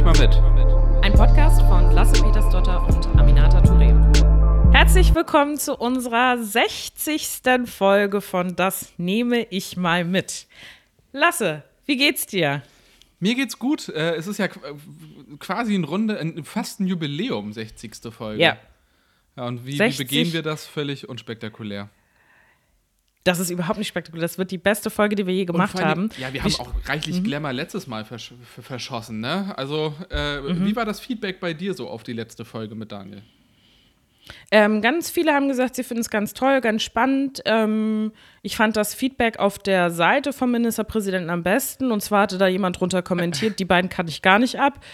ich mal mit. Ein Podcast von Lasse Petersdotter und Aminata Touré. Herzlich willkommen zu unserer 60. Folge von Das nehme ich mal mit. Lasse, wie geht's dir? Mir geht's gut. Äh, es ist ja quasi ein Runde, fast ein Jubiläum, 60. Folge. Ja. ja und wie, wie 60. begehen wir das? Völlig unspektakulär. Das ist überhaupt nicht spektakulär. Das wird die beste Folge, die wir je gemacht allem- haben. Ja, wir haben auch reichlich Glamour letztes Mal versch ver- verschossen, ne? Also, äh, wie war das Feedback bei dir so auf die letzte Folge mit Daniel? Ähm, ganz viele haben gesagt, sie finden es ganz toll, ganz spannend. Ähm, ich fand das Feedback auf der Seite vom Ministerpräsidenten am besten. Und zwar hatte da jemand drunter kommentiert, die beiden kannte ich gar nicht ab.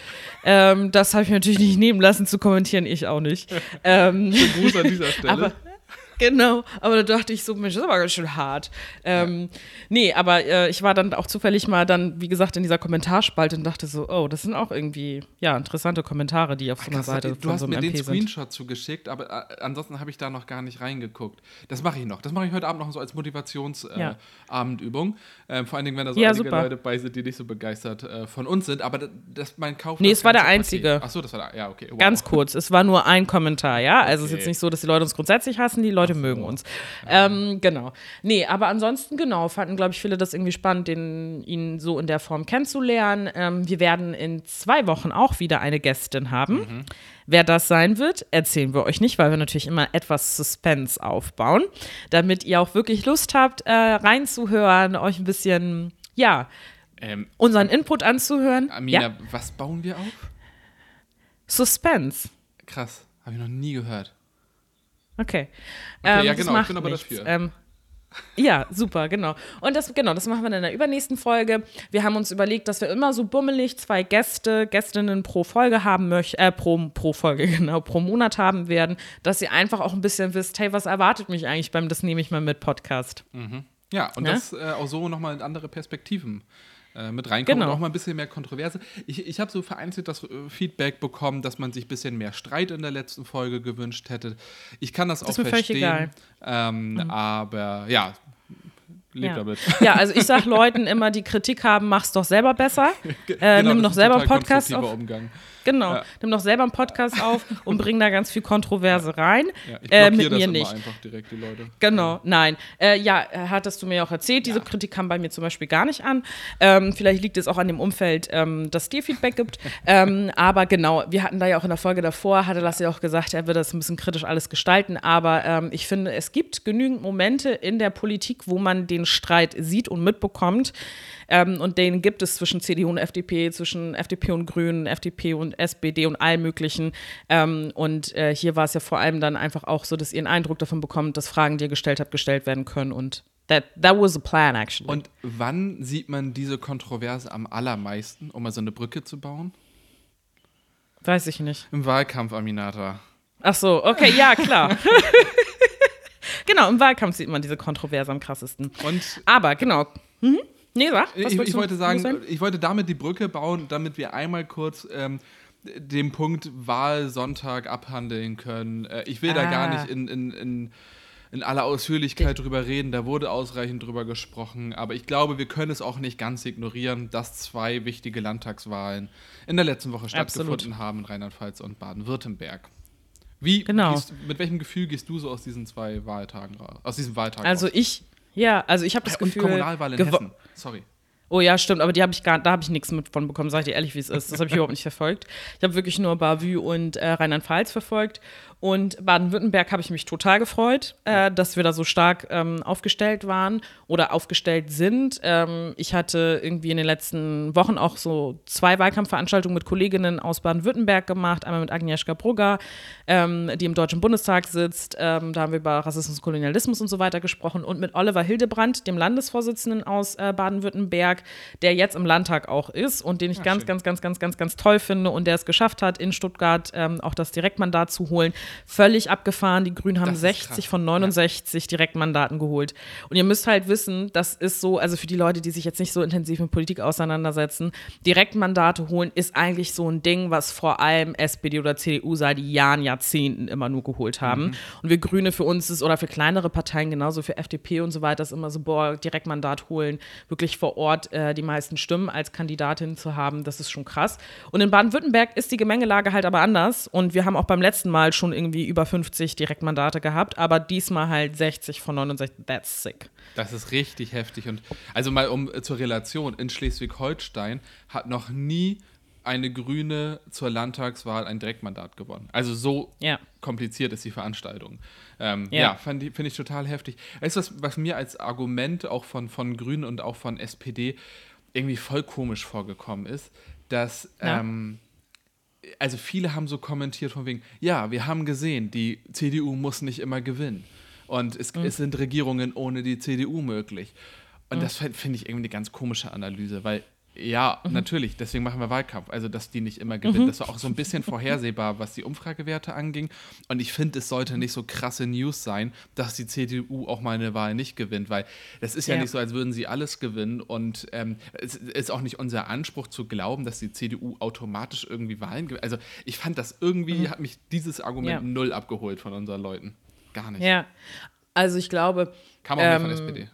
Ähm, das habe ich mir natürlich nicht nehmen lassen zu kommentieren, ich auch nicht. Ähm, Gruß an dieser Stelle. aber, genau, aber da dachte ich so, Mensch, das ist aber ganz schön hart. Ähm, Nee, aber äh, ich war dann auch zufällig mal dann, wie gesagt, in dieser Kommentarspalte und dachte so, oh, das sind auch irgendwie, ja, interessante Kommentare, die auf so einer Krass, Seite du von hast so einem mir den MP sind. Screenshot zugeschickt, aber äh, ansonsten habe ich da noch gar nicht reingeguckt. Das mache ich noch. Das mache ich heute Abend noch so als Motivationsabendübung. Ja. Äh, Abendübung. ähm, vor allen Dingen, wenn da so Ja, einige super. Leute bei sind, die nicht so begeistert äh, von uns sind. Aber das, mein Kauf. Nee, es war der einzige. Paket. Ach so, das war der. Ja, okay. Wow. Ganz kurz, es war nur ein Kommentar, ja. Also es ist jetzt nicht so, dass die Leute uns grundsätzlich hassen, die Leute mögen uns. Ähm, genau. Nee, aber ansonsten, genau, fanden, glaube ich, viele das irgendwie spannend, den, ihn so in der Form kennenzulernen. Ähm, wir werden in zwei Wochen auch wieder eine Gästin haben. Wer das sein wird, erzählen wir euch nicht, weil wir natürlich immer etwas Suspense aufbauen, damit ihr auch wirklich Lust habt, äh, reinzuhören, euch ein bisschen, ja, Ähm, unseren Input anzuhören. Amina, ja, was bauen wir auf? Suspense. Krass. Habe ich noch nie gehört. Okay. Okay, ja, das genau, ich bin aber nichts. dafür. Ähm, ja, super, genau. Und das, genau, das machen wir dann in der übernächsten Folge. Wir haben uns überlegt, dass wir immer so bummelig zwei Gäste, Gästinnen pro Folge haben möchten, äh, pro, pro Folge, genau, pro Monat haben werden, dass ihr einfach auch ein bisschen wisst, hey, was erwartet mich eigentlich beim Das nehme ich mal mit Podcast? Ja, und Ne? das äh, auch so nochmal in andere Perspektiven äh, mit reinkommen Genau. und auch mal ein bisschen mehr Kontroverse. Ich, ich habe so vereinzelt das äh, Feedback bekommen, dass man sich ein bisschen mehr Streit in der letzten Folge gewünscht hätte. Ich kann das, auch ist mir völlig verstehen. egal. Ähm, Aber ja, Ja. damit. ja, also ich sag Leuten immer, die Kritik haben, mach's doch selber besser. Äh, Genau, nimm das doch selber Podcast auf. Umgang. Genau, Ja. nimm doch selber einen Podcast auf und bring da ganz viel Kontroverse rein. Ja, ich äh, mit das mir nicht. einfach direkt, die Leute. Genau, nein. Äh, ja, hattest du mir auch erzählt, diese. Kritik kam bei mir zum Beispiel gar nicht an. Ähm, vielleicht liegt es auch an dem Umfeld, ähm, dass dir Feedback gibt. ähm, aber genau, wir hatten da ja auch in der Folge davor, hatte Lasse ja auch gesagt, er würde das ein bisschen kritisch alles gestalten. Aber ähm, ich finde, es gibt genügend Momente in der Politik, wo man den Streit sieht und mitbekommt. Ähm, und den gibt es zwischen CDU und FDP, zwischen FDP und Grünen, FDP und SPD und allem Möglichen. Ähm, und äh, hier war es ja vor allem dann einfach auch so, dass ihr einen Eindruck davon bekommt, dass Fragen, die ihr gestellt habt, gestellt werden können. Und that, that was a plan, actually. Und wann sieht man diese Kontroverse am allermeisten, um mal so eine Brücke zu bauen? Weiß ich nicht. Im Wahlkampf, Aminata. Ach so, okay, ja, klar. genau, im Wahlkampf sieht man diese Kontroverse am krassesten. Und Aber genau. Mhm. Nee, sag. was ich, ich wollte sagen, ich wollte damit die Brücke bauen, damit wir einmal kurz ähm, den Punkt Wahlsonntag abhandeln können. Äh, ich will da Ah. gar nicht in, in, in, in aller Ausführlichkeit drüber reden, da wurde ausreichend drüber gesprochen, aber ich glaube, wir können es auch nicht ganz ignorieren, dass zwei wichtige Landtagswahlen in der letzten Woche stattgefunden haben in Rheinland-Pfalz und Baden-Württemberg. Wie Genau. gehst, mit welchem Gefühl gehst du so aus diesen zwei Wahltagen raus? Aus diesem Wahltag Also raus? ich, ja, also ich habe das und Gefühl. Kommunalwahl in Hessen. Sorry. Oh ja, stimmt, aber die habe ich gar, da habe ich nichts mit von bekommen, sag ich dir ehrlich, wie es ist. Das habe ich überhaupt nicht verfolgt. Ich habe wirklich nur Bavü und äh, Rheinland-Pfalz verfolgt. Und Baden-Württemberg habe ich mich total gefreut, äh, dass wir da so stark ähm, aufgestellt waren oder aufgestellt sind. Ähm, ich hatte irgendwie in den letzten Wochen auch so zwei Wahlkampfveranstaltungen mit Kolleginnen aus Baden-Württemberg gemacht. Einmal mit Agnieszka Brugger, ähm, die im Deutschen Bundestag sitzt. Ähm, da haben wir über Rassismus, Kolonialismus und so weiter gesprochen. Und mit Oliver Hildebrandt, dem Landesvorsitzenden aus äh, Baden-Württemberg, der jetzt im Landtag auch ist und den ich ganz, schön. ganz, ganz, ganz, ganz, ganz toll finde und der es geschafft hat, in Stuttgart ähm, auch das Direktmandat zu holen. Völlig abgefahren. Die Grünen haben 60 von 69 ja. Direktmandaten geholt. Und ihr müsst halt wissen, das ist so, also für die Leute, die sich jetzt nicht so intensiv mit Politik auseinandersetzen, Direktmandate holen ist eigentlich so ein Ding, was vor allem SPD oder CDU seit Jahren, Jahrzehnten immer nur geholt haben. Mhm. Und wir Grüne für uns ist, oder für kleinere Parteien, genauso für FDP und so weiter, ist immer so, boah, Direktmandat holen, wirklich vor Ort äh, die meisten Stimmen als Kandidatin zu haben, das ist schon krass. Und in Baden-Württemberg ist die Gemengelage halt aber anders. Und wir haben auch beim letzten Mal schon irgendwie über 50 Direktmandate gehabt, aber diesmal halt 60 von 69. That's sick. Das ist richtig heftig. Und also mal um äh, zur Relation, in Schleswig-Holstein hat noch nie eine Grüne zur Landtagswahl ein Direktmandat gewonnen. Also so ja. kompliziert ist die Veranstaltung. Ähm, ja, ja finde ich total heftig. Weißt du, was, was mir als Argument auch von, von Grünen und auch von SPD irgendwie voll komisch vorgekommen ist, dass ja. ähm, also viele haben so kommentiert von wegen, ja, wir haben gesehen, die CDU muss nicht immer gewinnen. Und es, mhm. es sind Regierungen ohne die CDU möglich. Und mhm. das finde ich irgendwie eine ganz komische Analyse, weil ja, mhm. natürlich. Deswegen machen wir Wahlkampf. Also, dass die nicht immer gewinnen. Mhm. Das war auch so ein bisschen vorhersehbar, was die Umfragewerte anging. Und ich finde, es sollte nicht so krasse News sein, dass die CDU auch mal eine Wahl nicht gewinnt, weil es ist ja, ja nicht so, als würden sie alles gewinnen. Und ähm, es ist auch nicht unser Anspruch zu glauben, dass die CDU automatisch irgendwie Wahlen gewinnt. Also, ich fand das irgendwie, mhm. hat mich dieses Argument ja. null abgeholt von unseren Leuten. Gar nicht. Ja, also ich glaube. Kam auch ähm, nicht von SPD.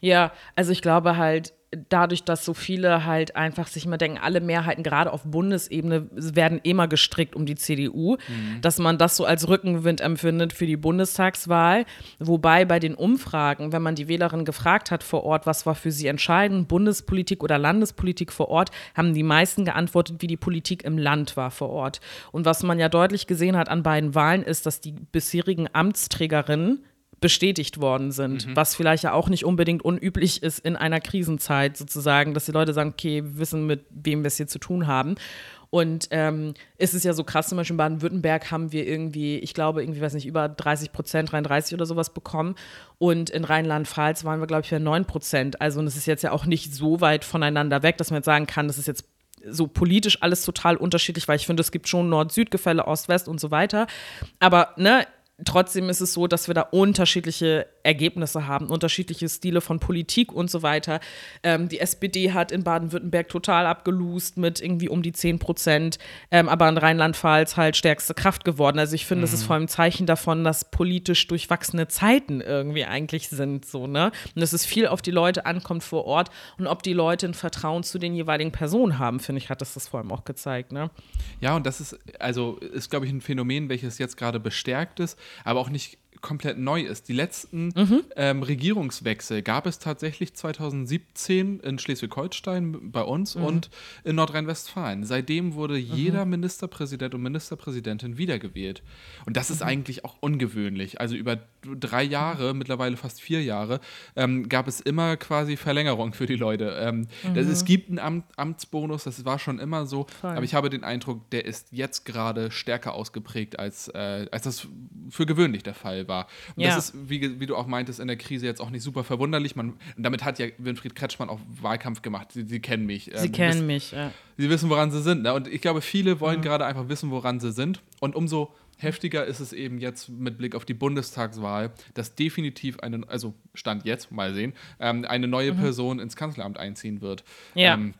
Ja. ja, also ich glaube halt, dadurch, dass so viele halt einfach sich immer denken, alle Mehrheiten gerade auf Bundesebene werden immer gestrickt um die CDU, mhm. dass man das so als Rückenwind empfindet für die Bundestagswahl. Wobei bei den Umfragen, wenn man die Wählerin gefragt hat vor Ort, was war für sie entscheidend, Bundespolitik oder Landespolitik vor Ort, haben die meisten geantwortet, wie die Politik im Land war vor Ort. Und was man ja deutlich gesehen hat an beiden Wahlen, ist, dass die bisherigen Amtsträgerinnen bestätigt worden sind, mhm. was vielleicht ja auch nicht unbedingt unüblich ist in einer Krisenzeit sozusagen, dass die Leute sagen, okay, wir wissen, mit wem wir es hier zu tun haben. Und ähm, ist es ja so krass, zum Beispiel in Baden-Württemberg haben wir irgendwie, ich glaube, irgendwie, weiß nicht, über 30 Prozent, 33 oder sowas bekommen. Und in Rheinland-Pfalz waren wir, glaube ich, bei 9 Prozent. Also, und es ist jetzt ja auch nicht so weit voneinander weg, dass man jetzt sagen kann, das ist jetzt so politisch alles total unterschiedlich, weil ich finde, es gibt schon Nord-Süd-Gefälle, Ost-West und so weiter. Aber ne, trotzdem ist es so, dass wir da unterschiedliche Ergebnisse haben, unterschiedliche Stile von Politik und so weiter. Ähm, die SPD hat in Baden-Württemberg total abgelust mit irgendwie um die 10 Prozent, ähm, aber in Rheinland-Pfalz halt stärkste Kraft geworden. Also ich finde, mhm. das ist vor allem ein Zeichen davon, dass politisch durchwachsene Zeiten irgendwie eigentlich sind, so, ne? Und dass es viel auf die Leute ankommt vor Ort und ob die Leute ein Vertrauen zu den jeweiligen Personen haben, finde ich, hat das das vor allem auch gezeigt, ne? Ja, und das ist, also ist, glaube ich, ein Phänomen, welches jetzt gerade bestärkt ist, aber auch nicht komplett neu ist. Die letzten mhm. ähm, Regierungswechsel gab es tatsächlich 2017 in Schleswig-Holstein bei uns mhm. und in Nordrhein-Westfalen. Seitdem wurde mhm. jeder Ministerpräsident und Ministerpräsidentin wiedergewählt. Und das ist mhm. eigentlich auch ungewöhnlich. Also über drei Jahre, mittlerweile fast vier Jahre, ähm, gab es immer quasi Verlängerung für die Leute. Ähm, das, es mhm. gibt einen Amt, Amtsbonus, das war schon immer so, Voll. aber ich habe den Eindruck, der ist jetzt gerade stärker ausgeprägt, als, äh, als das für gewöhnlich der Fall war. Und ja. das ist, wie, wie du auch meintest, in der Krise jetzt auch nicht super verwunderlich. Man, damit hat ja Winfried Kretschmann auch Wahlkampf gemacht. Sie, sie kennen mich. Sie ähm, kennen wissen, mich, ja. Sie wissen, woran sie sind. Ne? Und ich glaube, viele wollen mhm. gerade einfach wissen, woran sie sind. Und umso heftiger ist es eben jetzt mit Blick auf die Bundestagswahl, dass definitiv eine, also Stand jetzt, mal sehen, ähm, eine neue mhm. Person ins Kanzleramt einziehen wird. Ja. Ähm,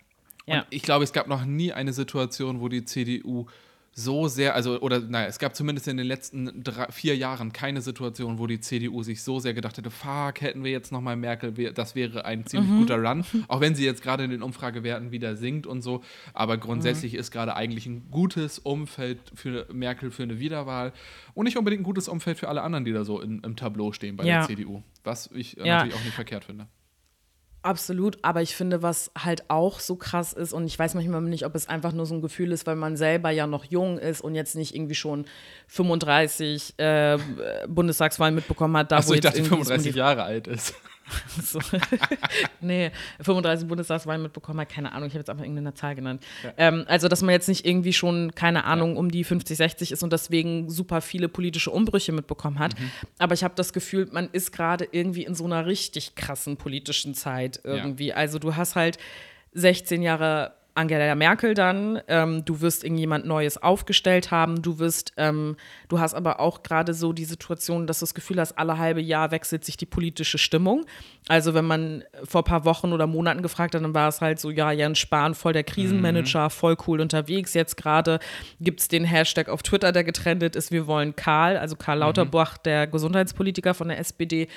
ja. ich glaube, es gab noch nie eine Situation, wo die CDU so sehr, also, oder naja, es gab zumindest in den letzten drei, vier Jahren keine Situation, wo die CDU sich so sehr gedacht hätte, fuck, hätten wir jetzt nochmal Merkel, das wäre ein ziemlich mhm. guter Run. Auch wenn sie jetzt gerade in den Umfragewerten wieder sinkt und so. Aber grundsätzlich mhm. ist gerade eigentlich ein gutes Umfeld für Merkel für eine Wiederwahl und nicht unbedingt ein gutes Umfeld für alle anderen, die da so in, im Tableau stehen bei ja. der CDU. Was ich äh, ja. natürlich auch nicht verkehrt finde. Absolut, aber ich finde, was halt auch so krass ist, und ich weiß manchmal nicht, ob es einfach nur so ein Gefühl ist, weil man selber ja noch jung ist und jetzt nicht irgendwie schon 35 äh, Bundestagswahlen mitbekommen hat, da Achso, wo ich jetzt dachte, 35 Jahre alt ist. so. nee, 35 Bundestagswahlen mitbekommen hat, keine Ahnung, ich habe jetzt einfach irgendeine Zahl genannt. Ja. Ähm, also, dass man jetzt nicht irgendwie schon, keine Ahnung, ja. um die 50, 60 ist und deswegen super viele politische Umbrüche mitbekommen hat. Mhm. Aber ich habe das Gefühl, man ist gerade irgendwie in so einer richtig krassen politischen Zeit irgendwie. Ja. Also, du hast halt 16 Jahre Angela Merkel dann, ähm, du wirst irgendjemand Neues aufgestellt haben, du wirst, ähm, du hast aber auch gerade so die Situation, dass du das Gefühl hast, alle halbe Jahr wechselt sich die politische Stimmung. Also wenn man vor ein paar Wochen oder Monaten gefragt hat, dann war es halt so, ja, Jens Spahn, voll der Krisenmanager, mhm. voll cool unterwegs. Jetzt gerade gibt es den Hashtag auf Twitter, der getrendet ist, wir wollen Karl, also Karl mhm. Lauterbach, mhm. der Gesundheitspolitiker von der SPD.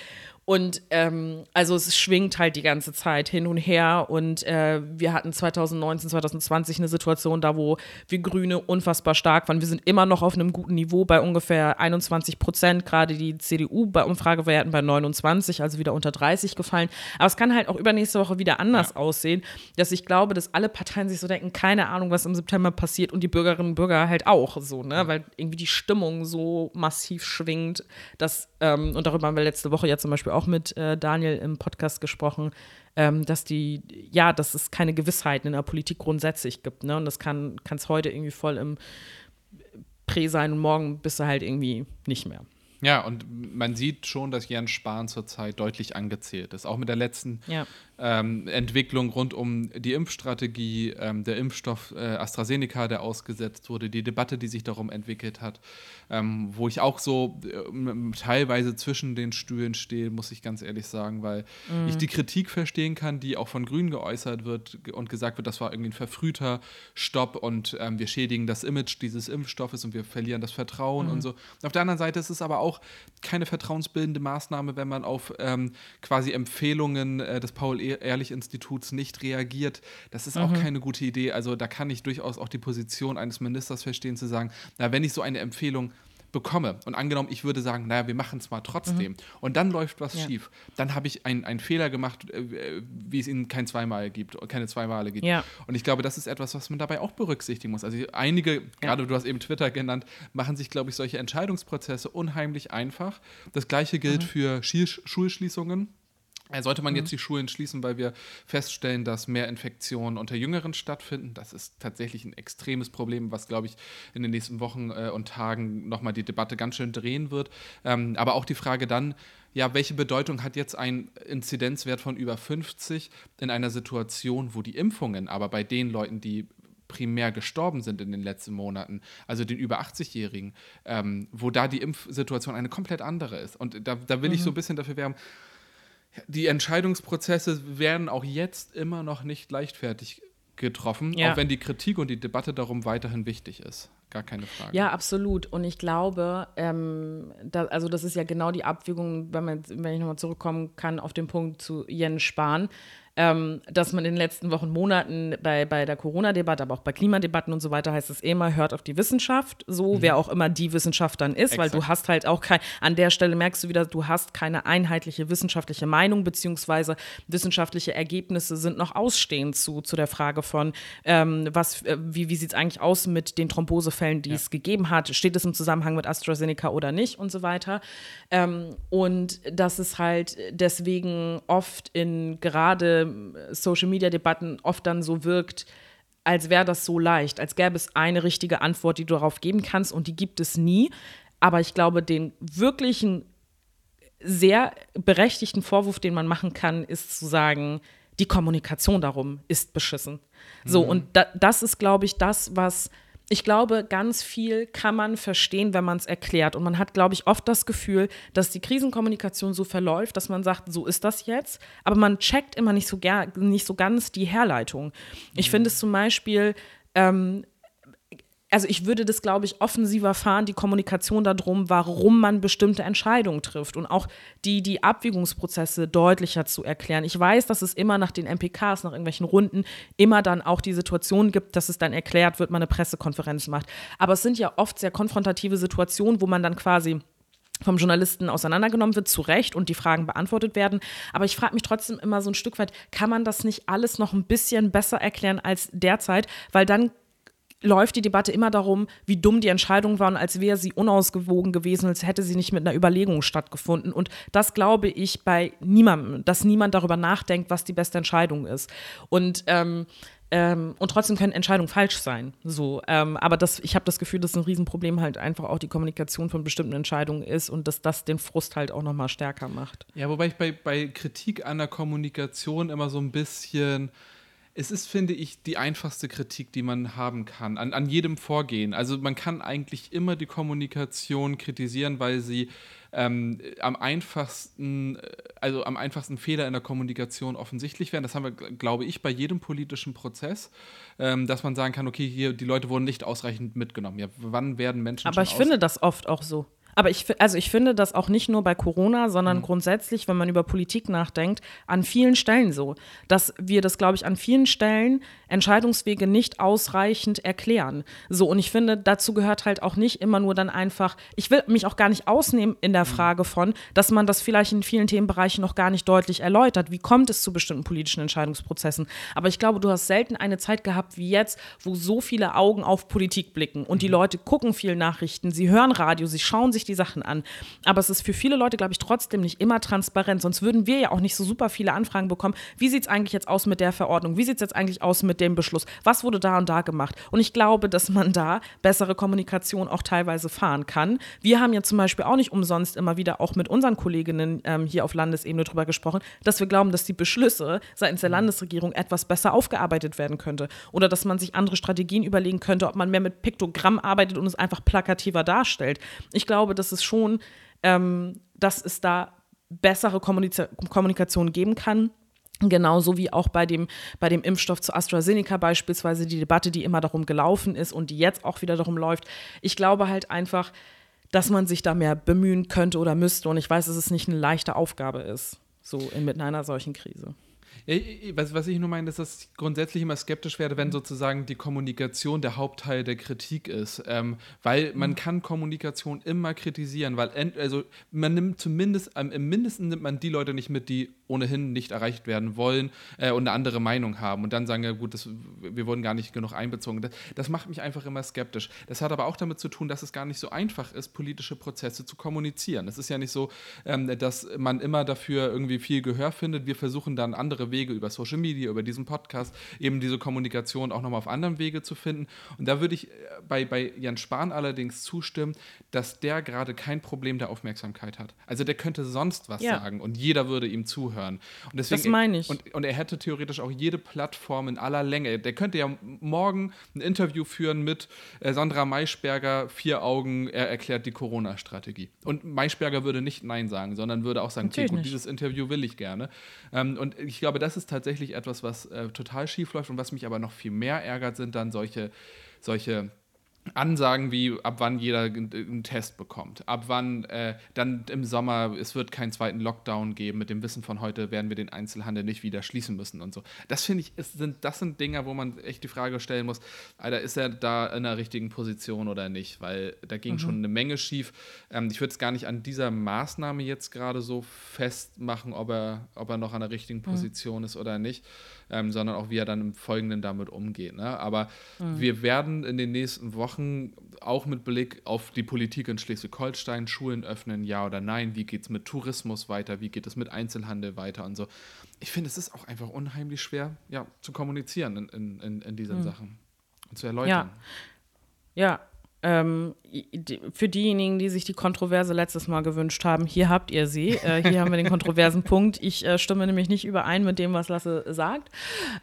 Und ähm, also es schwingt halt die ganze Zeit hin und her. Und äh, wir hatten 2019, 2020 eine Situation da, wo wir Grüne unfassbar stark waren. Wir sind immer noch auf einem guten Niveau bei ungefähr 21 Prozent. Gerade die CDU bei Umfragewerten bei 29, also wieder unter 30 gefallen. Aber es kann halt auch übernächste Woche wieder anders ja. aussehen, dass ich glaube, dass alle Parteien sich so denken, keine Ahnung, was im September passiert und die Bürgerinnen und Bürger halt auch so, ne? Weil irgendwie die Stimmung so massiv schwingt, dass, ähm, und darüber haben wir letzte Woche ja zum Beispiel auch mit äh, Daniel im Podcast gesprochen, ähm, dass die, ja, dass es keine Gewissheiten in der Politik grundsätzlich gibt. Ne? Und das kann es heute irgendwie voll im Prä sein und morgen bist du halt irgendwie nicht mehr. Ja, und man sieht schon, dass Jens Spahn zurzeit deutlich angezählt ist. Auch mit der letzten ja ähm, Entwicklung rund um die Impfstrategie, ähm, der Impfstoff äh, AstraZeneca, der ausgesetzt wurde, die Debatte, die sich darum entwickelt hat, ähm, wo ich auch so äh, teilweise zwischen den Stühlen stehe, muss ich ganz ehrlich sagen, weil mhm. ich die Kritik verstehen kann, die auch von Grünen geäußert wird und gesagt wird, das war irgendwie ein verfrühter Stopp und ähm, wir schädigen das Image dieses Impfstoffes und wir verlieren das Vertrauen mhm. und so. Auf der anderen Seite ist es aber auch keine vertrauensbildende Maßnahme, wenn man auf ähm, quasi Empfehlungen äh, des Paul Ehrlich-Instituts nicht reagiert. Das ist mhm. auch keine gute Idee. Also da kann ich durchaus auch die Position eines Ministers verstehen, zu sagen, na, wenn ich so eine Empfehlung bekomme und angenommen, ich würde sagen, naja, wir machen es mal trotzdem mhm. und dann läuft was ja. schief, dann habe ich einen Fehler gemacht, äh, wie es ihnen kein zweimal gibt, keine zwei Male gibt. Ja. Und ich glaube, das ist etwas, was man dabei auch berücksichtigen muss. Also einige, ja. gerade du hast eben Twitter genannt, machen sich, glaube ich, solche Entscheidungsprozesse unheimlich einfach. Das gleiche gilt mhm. für Schulschließungen. Sollte man mhm. jetzt die Schulen schließen, weil wir feststellen, dass mehr Infektionen unter Jüngeren stattfinden? Das ist tatsächlich ein extremes Problem, was, glaube ich, in den nächsten Wochen äh, und Tagen nochmal die Debatte ganz schön drehen wird. Ähm, aber auch die Frage dann, ja, welche Bedeutung hat jetzt ein Inzidenzwert von über 50 in einer Situation, wo die Impfungen aber bei den Leuten, die primär gestorben sind in den letzten Monaten, also den über 80-Jährigen, ähm, wo da die Impfsituation eine komplett andere ist. Und da, da will mhm. ich so ein bisschen dafür werben, die Entscheidungsprozesse werden auch jetzt immer noch nicht leichtfertig getroffen, ja. auch wenn die Kritik und die Debatte darum weiterhin wichtig ist. Gar keine Frage. Ja, absolut. Und ich glaube, ähm, da, also das ist ja genau die Abwägung, wenn, man, wenn ich nochmal zurückkommen kann auf den Punkt zu Jens Spahn ähm, dass man in den letzten Wochen, Monaten bei, bei der Corona-Debatte, aber auch bei Klimadebatten und so weiter heißt es immer, hört auf die Wissenschaft, so mhm. wer auch immer die Wissenschaft dann ist, Exakt. weil du hast halt auch kein, an der Stelle merkst du wieder, du hast keine einheitliche wissenschaftliche Meinung, beziehungsweise wissenschaftliche Ergebnisse sind noch ausstehend zu, zu der Frage von, ähm, was, äh, wie, wie sieht es eigentlich aus mit den Thrombosefällen, die ja. es gegeben hat, steht es im Zusammenhang mit AstraZeneca oder nicht und so weiter. Ähm, und das ist halt deswegen oft in gerade Social-Media-Debatten oft dann so wirkt, als wäre das so leicht, als gäbe es eine richtige Antwort, die du darauf geben kannst und die gibt es nie. Aber ich glaube, den wirklichen, sehr berechtigten Vorwurf, den man machen kann, ist zu sagen, die Kommunikation darum ist beschissen. So, mhm. und da, das ist, glaube ich, das, was ich glaube, ganz viel kann man verstehen, wenn man es erklärt. Und man hat, glaube ich, oft das Gefühl, dass die Krisenkommunikation so verläuft, dass man sagt, so ist das jetzt. Aber man checkt immer nicht so, nicht so ganz die Herleitung. Ich finde es zum Beispiel ähm, also ich würde das, glaube ich, offensiver fahren, die Kommunikation darum, warum man bestimmte Entscheidungen trifft und auch die, die Abwägungsprozesse deutlicher zu erklären. Ich weiß, dass es immer nach den MPKs, nach irgendwelchen Runden, immer dann auch die Situation gibt, dass es dann erklärt wird, man eine Pressekonferenz macht. Aber es sind ja oft sehr konfrontative Situationen, wo man dann quasi vom Journalisten auseinandergenommen wird, zu Recht, und die Fragen beantwortet werden. Aber ich frage mich trotzdem immer so ein Stück weit, kann man das nicht alles noch ein bisschen besser erklären als derzeit? Weil dann läuft die Debatte immer darum, wie dumm die Entscheidung war und als wäre sie unausgewogen gewesen, als hätte sie nicht mit einer Überlegung stattgefunden. Und das glaube ich bei niemandem, dass niemand darüber nachdenkt, was die beste Entscheidung ist. Und ähm, ähm, und trotzdem können Entscheidungen falsch sein. So, ähm, aber das, ich habe das Gefühl, dass ein Riesenproblem halt einfach auch die Kommunikation von bestimmten Entscheidungen ist und dass das den Frust halt auch noch mal stärker macht. Ja, wobei ich bei, bei Kritik an der Kommunikation immer so ein bisschen es ist, finde ich, die einfachste Kritik, die man haben kann, an, an jedem Vorgehen. Also man kann eigentlich immer die Kommunikation kritisieren, weil sie ähm, am einfachsten, also am einfachsten Fehler in der Kommunikation offensichtlich werden. Das haben wir, glaube ich, bei jedem politischen Prozess, ähm, dass man sagen kann, okay, hier die Leute wurden nicht ausreichend mitgenommen. Ja, wann werden Menschen Aber ich finde das oft auch so. Aber ich, also ich finde das auch nicht nur bei Corona, sondern mhm. grundsätzlich, wenn man über Politik nachdenkt, an vielen Stellen so, dass wir das, glaube ich, an vielen Stellen Entscheidungswege nicht ausreichend erklären. So, und ich finde, dazu gehört halt auch nicht immer nur dann einfach, ich will mich auch gar nicht ausnehmen in der mhm. Frage von, dass man das vielleicht in vielen Themenbereichen noch gar nicht deutlich erläutert. Wie kommt es zu bestimmten politischen Entscheidungsprozessen? Aber ich glaube, du hast selten eine Zeit gehabt wie jetzt, wo so viele Augen auf Politik blicken und die mhm. Leute gucken viel Nachrichten, sie hören Radio, sie schauen sich die Sachen an. Aber es ist für viele Leute, glaube ich, trotzdem nicht immer transparent. Sonst würden wir ja auch nicht so super viele Anfragen bekommen. Wie sieht es eigentlich jetzt aus mit der Verordnung? Wie sieht es jetzt eigentlich aus mit dem Beschluss? Was wurde da und da gemacht? Und ich glaube, dass man da bessere Kommunikation auch teilweise fahren kann. Wir haben ja zum Beispiel auch nicht umsonst immer wieder auch mit unseren Kolleginnen ähm, hier auf Landesebene darüber gesprochen, dass wir glauben, dass die Beschlüsse seitens der Landesregierung etwas besser aufgearbeitet werden könnte. Oder dass man sich andere Strategien überlegen könnte, ob man mehr mit Piktogramm arbeitet und es einfach plakativer darstellt. Ich glaube, dass es schon, ähm, dass es da bessere Kommunika Kommunikation geben kann. Genauso wie auch bei dem, bei dem Impfstoff zu AstraZeneca beispielsweise die Debatte, die immer darum gelaufen ist und die jetzt auch wieder darum läuft. Ich glaube halt einfach, dass man sich da mehr bemühen könnte oder müsste. Und ich weiß, dass es nicht eine leichte Aufgabe ist, so in, einer solchen Krise. Ja, was, was ich nur meine, ist, dass ich grundsätzlich immer skeptisch werde, wenn mhm. sozusagen die Kommunikation der Hauptteil der Kritik ist. Ähm, weil man mhm. kann Kommunikation immer kritisieren, weil ent, also man nimmt zumindest, ähm, im Mindesten nimmt man die Leute nicht mit, die ohnehin nicht erreicht werden wollen äh, und eine andere Meinung haben und dann sagen, ja gut, das, wir wurden gar nicht genug einbezogen. Das, das macht mich einfach immer skeptisch. Das hat aber auch damit zu tun, dass es gar nicht so einfach ist, politische Prozesse zu kommunizieren. Es ist ja nicht so, ähm, dass man immer dafür irgendwie viel Gehör findet. Wir versuchen dann andere Wege über Social Media, über diesen Podcast, eben diese Kommunikation auch nochmal auf anderen Wege zu finden. Und da würde ich äh, bei, bei Jan Spahn allerdings zustimmen, dass der gerade kein Problem der Aufmerksamkeit hat. Also der könnte sonst was ja. sagen und jeder würde ihm zuhören. Und deswegen, das meine ich. Und, und er hätte theoretisch auch jede Plattform in aller Länge. Der könnte ja morgen ein Interview führen mit äh, Sandra Maischberger, vier Augen, er erklärt die Corona-Strategie. Und Maischberger würde nicht Nein sagen, sondern würde auch sagen, okay, gut, dieses Interview will ich gerne. Ähm, und ich glaube, das ist tatsächlich etwas, was äh, total schief läuft und was mich aber noch viel mehr ärgert, sind dann solche, solche Ansagen wie, ab wann jeder einen Test bekommt, ab wann äh, dann im Sommer, es wird keinen zweiten Lockdown geben, mit dem Wissen von heute werden wir den Einzelhandel nicht wieder schließen müssen und so. Das finde ich, ist, sind, das sind Dinge, wo man echt die Frage stellen muss, Alter, ist er da in der richtigen Position oder nicht? Weil da ging mhm. schon eine Menge schief. Ähm, ich würde es gar nicht an dieser Maßnahme jetzt gerade so festmachen, ob er, ob er noch an der richtigen mhm. Position mhm. ist oder nicht ähm, sondern auch wie er dann im Folgenden damit umgeht. Ne? Aber mhm. wir werden in den nächsten Wochen auch mit Blick auf die Politik in Schleswig-Holstein Schulen öffnen, ja oder nein, wie geht es mit Tourismus weiter, wie geht es mit Einzelhandel weiter und so. Ich finde, es ist auch einfach unheimlich schwer, ja, zu kommunizieren in, in, in, diesen mhm. Sachen und zu erläutern. Ja. ja, ähm, für diejenigen, die sich die Kontroverse letztes Mal gewünscht haben, hier habt ihr sie. Äh, hier haben wir den kontroversen Punkt. Ich äh, stimme nämlich nicht überein mit dem, was Lasse sagt.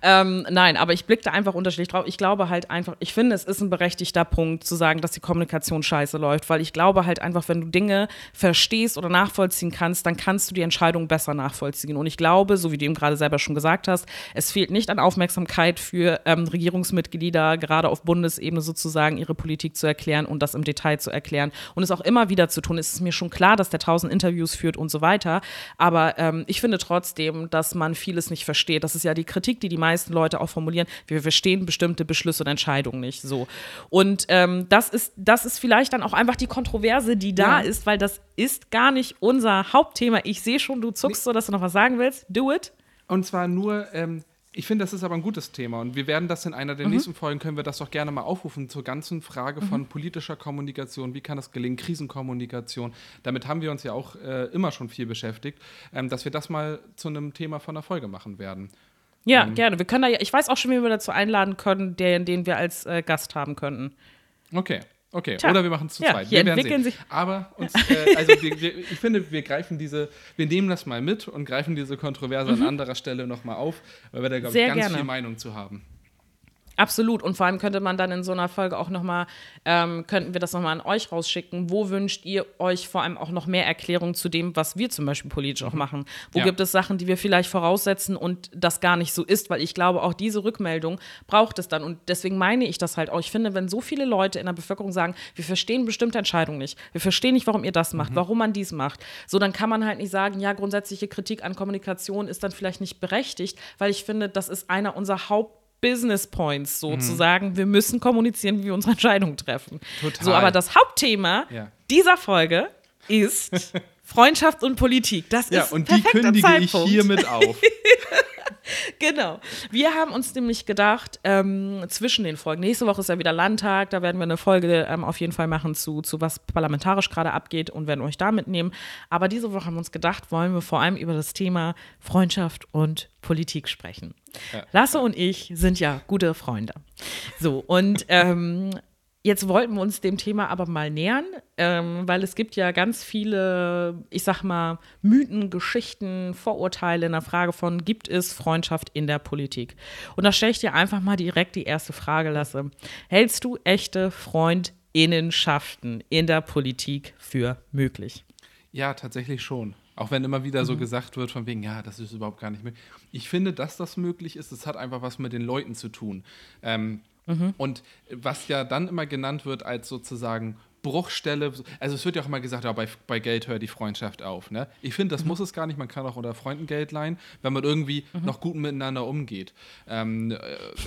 Ähm, nein, aber ich blicke da einfach unterschiedlich drauf. Ich glaube halt einfach, ich finde, es ist ein berechtigter Punkt zu sagen, dass die Kommunikation scheiße läuft, weil ich glaube halt einfach, wenn du Dinge verstehst oder nachvollziehen kannst, dann kannst du die Entscheidung besser nachvollziehen. Und ich glaube, so wie du eben gerade selber schon gesagt hast, es fehlt nicht an Aufmerksamkeit für ähm, Regierungsmitglieder, gerade auf Bundesebene sozusagen, ihre Politik zu erklären erklären und das im Detail zu erklären und es auch immer wieder zu tun. Es ist mir schon klar, dass der tausend Interviews führt und so weiter, aber ähm, ich finde trotzdem, dass man vieles nicht versteht. Das ist ja die Kritik, die die meisten Leute auch formulieren. Wir verstehen bestimmte Beschlüsse und Entscheidungen nicht so. Und ähm, das, ist, das ist vielleicht dann auch einfach die Kontroverse, die da ja. ist, weil das ist gar nicht unser Hauptthema. Ich sehe schon, du zuckst so, dass du noch was sagen willst. Do it. Und zwar nur, ähm, ich finde, das ist aber ein gutes Thema und wir werden das in einer der mhm. nächsten Folgen, können wir das doch gerne mal aufrufen zur ganzen Frage mhm. von politischer Kommunikation, wie kann das gelingen, Krisenkommunikation. Damit haben wir uns ja auch äh, immer schon viel beschäftigt, ähm, dass wir das mal zu einem Thema von der Folge machen werden. Ja, ähm, gerne. Wir können da ja, ich weiß auch schon, wie wir dazu einladen können, den, den wir als äh, Gast haben könnten. Okay. Okay, Tja. oder wir machen es zu ja, zweit. Wir entwickeln sich. Aber uns, äh, also wir, wir, ich finde, wir greifen diese, wir nehmen das mal mit und greifen diese Kontroverse mhm. an anderer Stelle nochmal auf, weil wir da, glaube ich, ganz gerne. viel Meinung zu haben. Absolut. Und vor allem könnte man dann in so einer Folge auch nochmal, ähm, könnten wir das nochmal an euch rausschicken. Wo wünscht ihr euch vor allem auch noch mehr Erklärung zu dem, was wir zum Beispiel politisch auch machen? Wo ja. gibt es Sachen, die wir vielleicht voraussetzen und das gar nicht so ist? Weil ich glaube, auch diese Rückmeldung braucht es dann. Und deswegen meine ich das halt auch. Ich finde, wenn so viele Leute in der Bevölkerung sagen, wir verstehen bestimmte Entscheidungen nicht, wir verstehen nicht, warum ihr das macht, mhm. warum man dies macht, so dann kann man halt nicht sagen, ja, grundsätzliche Kritik an Kommunikation ist dann vielleicht nicht berechtigt, weil ich finde, das ist einer unserer Haupt Business Points sozusagen. Mhm. Wir müssen kommunizieren, wie wir unsere Entscheidungen treffen. Total. So, aber das Hauptthema ja. dieser Folge ist Freundschaft und Politik. Das ja, ist und die kündige Zeitpunkt. ich hiermit auf. genau. Wir haben uns nämlich gedacht, ähm, zwischen den Folgen, nächste Woche ist ja wieder Landtag, da werden wir eine Folge ähm, auf jeden Fall machen zu, zu was parlamentarisch gerade abgeht und werden euch da mitnehmen. Aber diese Woche haben wir uns gedacht, wollen wir vor allem über das Thema Freundschaft und Politik sprechen. Lasse und ich sind ja gute Freunde. So, und ähm, Jetzt wollten wir uns dem Thema aber mal nähern, ähm, weil es gibt ja ganz viele, ich sag mal, Mythen, Geschichten, Vorurteile in der Frage von, gibt es Freundschaft in der Politik? Und da stelle ich dir einfach mal direkt die erste Frage, Lasse. Hältst du echte Freundinnenschaften in der Politik für möglich? Ja, tatsächlich schon. Auch wenn immer wieder mhm. so gesagt wird, von wegen, ja, das ist überhaupt gar nicht möglich. Ich finde, dass das möglich ist, das hat einfach was mit den Leuten zu tun. Ähm, Mhm. Und was ja dann immer genannt wird als sozusagen Bruchstelle, also es wird ja auch immer gesagt, ja, bei, bei Geld hört die Freundschaft auf. Ne? Ich finde, das mhm. muss es gar nicht, man kann auch unter Freunden Geld leihen, wenn man irgendwie mhm. noch gut miteinander umgeht. Ähm, äh,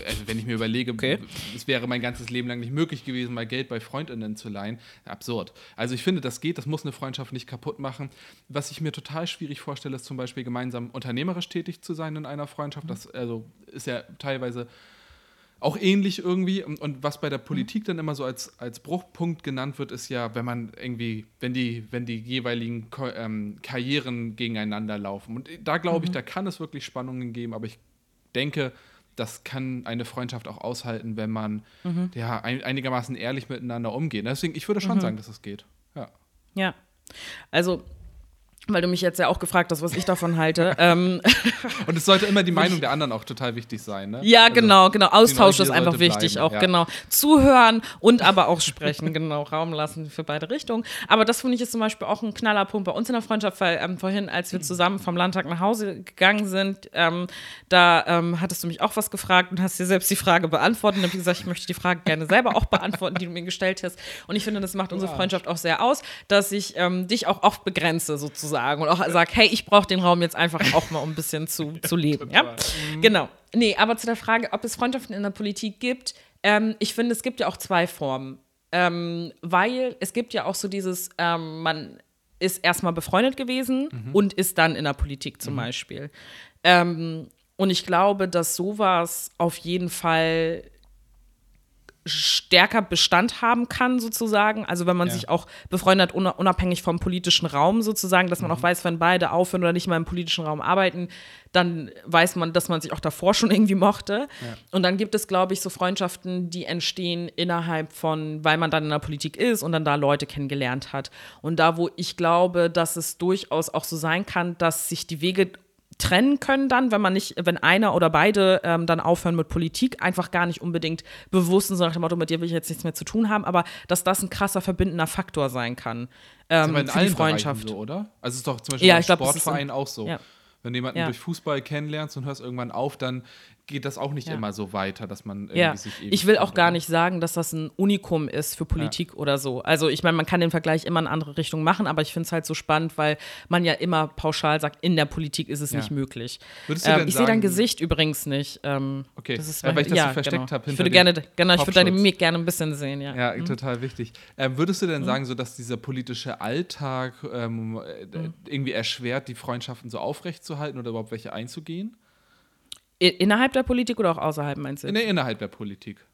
also wenn ich mir überlege, okay. es wäre mein ganzes Leben lang nicht möglich gewesen, mal Geld bei Freundinnen zu leihen, absurd. Also ich finde, das geht, das muss eine Freundschaft nicht kaputt machen. Was ich mir total schwierig vorstelle, ist zum Beispiel gemeinsam unternehmerisch tätig zu sein in einer Freundschaft. Mhm. Das also ist ja teilweise auch ähnlich irgendwie. Und, und, was bei der Politik dann immer so als, als Bruchpunkt genannt wird, ist ja, wenn man irgendwie, wenn die, wenn die jeweiligen Ko ähm, Karrieren gegeneinander laufen. Und da glaube ich, mhm. da kann es wirklich Spannungen geben, aber ich denke, das kann eine Freundschaft auch aushalten, wenn man mhm. ja ein, einigermaßen ehrlich miteinander umgeht. Deswegen, ich würde schon mhm. sagen, dass es geht. Ja. Ja. Also weil du mich jetzt ja auch gefragt hast, was ich davon halte. ähm, und es sollte immer die Meinung der anderen auch total wichtig sein, ne? Ja, also, genau, genau. Austausch ist einfach wichtig, bleiben, auch ja. genau. Zuhören und aber auch sprechen, genau. Raum lassen für beide Richtungen. Aber das finde ich ist zum Beispiel auch ein Knallerpunkt bei uns in der Freundschaft, weil ähm, vorhin, als wir zusammen vom Landtag nach Hause gegangen sind, ähm, da ähm, hattest du mich auch was gefragt und hast dir selbst die Frage beantwortet. Und habe gesagt, ich möchte die Frage gerne selber auch beantworten, die du mir gestellt hast. Und ich finde, das macht unsere Freundschaft auch sehr aus, dass ich ähm, dich auch oft begrenze, sozusagen sagen und auch sage, hey, ich brauche den Raum jetzt einfach auch mal, um ein bisschen zu, zu leben. ja? Mhm. Genau. Nee, aber zu der Frage, ob es Freundschaften in der Politik gibt, ähm, ich finde, es gibt ja auch zwei Formen. Ähm, weil es gibt ja auch so dieses, ähm, man ist erstmal befreundet gewesen mhm. und ist dann in der Politik zum mhm. Beispiel. Ähm, und ich glaube, dass sowas auf jeden Fall stärker Bestand haben kann, sozusagen. Also wenn man ja. sich auch befreundet, unabhängig vom politischen Raum sozusagen, dass man mhm. auch weiß, wenn beide aufhören oder nicht mal im politischen Raum arbeiten, dann weiß man, dass man sich auch davor schon irgendwie mochte. Ja. Und dann gibt es, glaube ich, so Freundschaften, die entstehen innerhalb von, weil man dann in der Politik ist und dann da Leute kennengelernt hat. Und da, wo ich glaube, dass es durchaus auch so sein kann, dass sich die Wege trennen können dann, wenn man nicht, wenn einer oder beide ähm, dann aufhören mit Politik, einfach gar nicht unbedingt bewusst und so nach dem Motto, mit dir will ich jetzt nichts mehr zu tun haben, aber dass das ein krasser verbindender Faktor sein kann ähm, in für die Freundschaft. So, oder? Also es ist doch zum Beispiel ja, im Sportverein auch so. Ja. Wenn du jemanden ja. durch Fußball kennenlernst und hörst irgendwann auf, dann geht das auch nicht ja. immer so weiter, dass man irgendwie ja. sich Ich will auch gar nicht sagen, dass das ein Unikum ist für Politik ja. oder so. Also ich meine, man kann den Vergleich immer in andere Richtungen machen, aber ich finde es halt so spannend, weil man ja immer pauschal sagt, in der Politik ist es nicht möglich. Ähm, ich sehe dein Gesicht übrigens nicht. Ähm, okay, das ist, weil, weil ich das so versteckt genau. habe. Ich würde gerne, genau, ich würde deine Mimik gerne ein bisschen sehen, ja. Ja, mhm. total wichtig. Ähm, würdest du denn mhm. sagen, so dass dieser politische Alltag ähm, mhm. irgendwie erschwert, die Freundschaften so aufrechtzuerhalten oder überhaupt welche einzugehen? Innerhalb der Politik oder auch außerhalb, meinst du? In, innerhalb der Politik.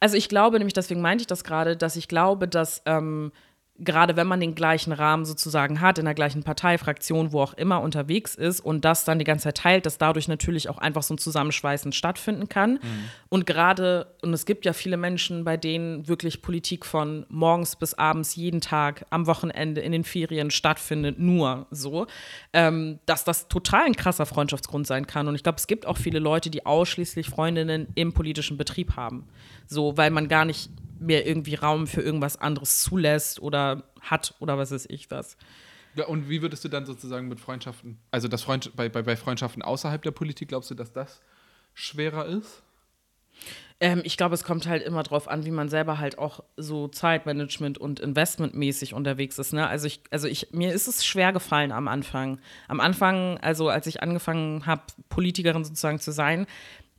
Also ich glaube nämlich, deswegen meinte ich das gerade, dass ich glaube, dass ähm, gerade wenn man den gleichen Rahmen sozusagen hat, in der gleichen Parteifraktion, wo auch immer unterwegs ist und das dann die ganze Zeit teilt, dass dadurch natürlich auch einfach so ein Zusammenschweißen stattfinden kann. Mhm. Und gerade, und es gibt ja viele Menschen, bei denen wirklich Politik von morgens bis abends jeden Tag am Wochenende in den Ferien stattfindet, nur so, ähm, dass das total ein krasser Freundschaftsgrund sein kann. Und ich glaube, es gibt auch viele Leute, die ausschließlich Freundinnen im politischen Betrieb haben. So, weil man gar nicht mehr irgendwie Raum für irgendwas anderes zulässt oder hat oder was weiß ich was. Ja, und wie würdest du dann sozusagen mit Freundschaften, also das Freund, bei, bei, bei Freundschaften außerhalb der Politik, glaubst du, dass das schwerer ist? Ähm, ich glaube, es kommt halt immer drauf an, wie man selber halt auch so Zeitmanagement und Investmentmäßig unterwegs ist. Ne? Also ich, also ich, mir ist es schwer gefallen am Anfang. Am Anfang, also als ich angefangen habe, Politikerin sozusagen zu sein,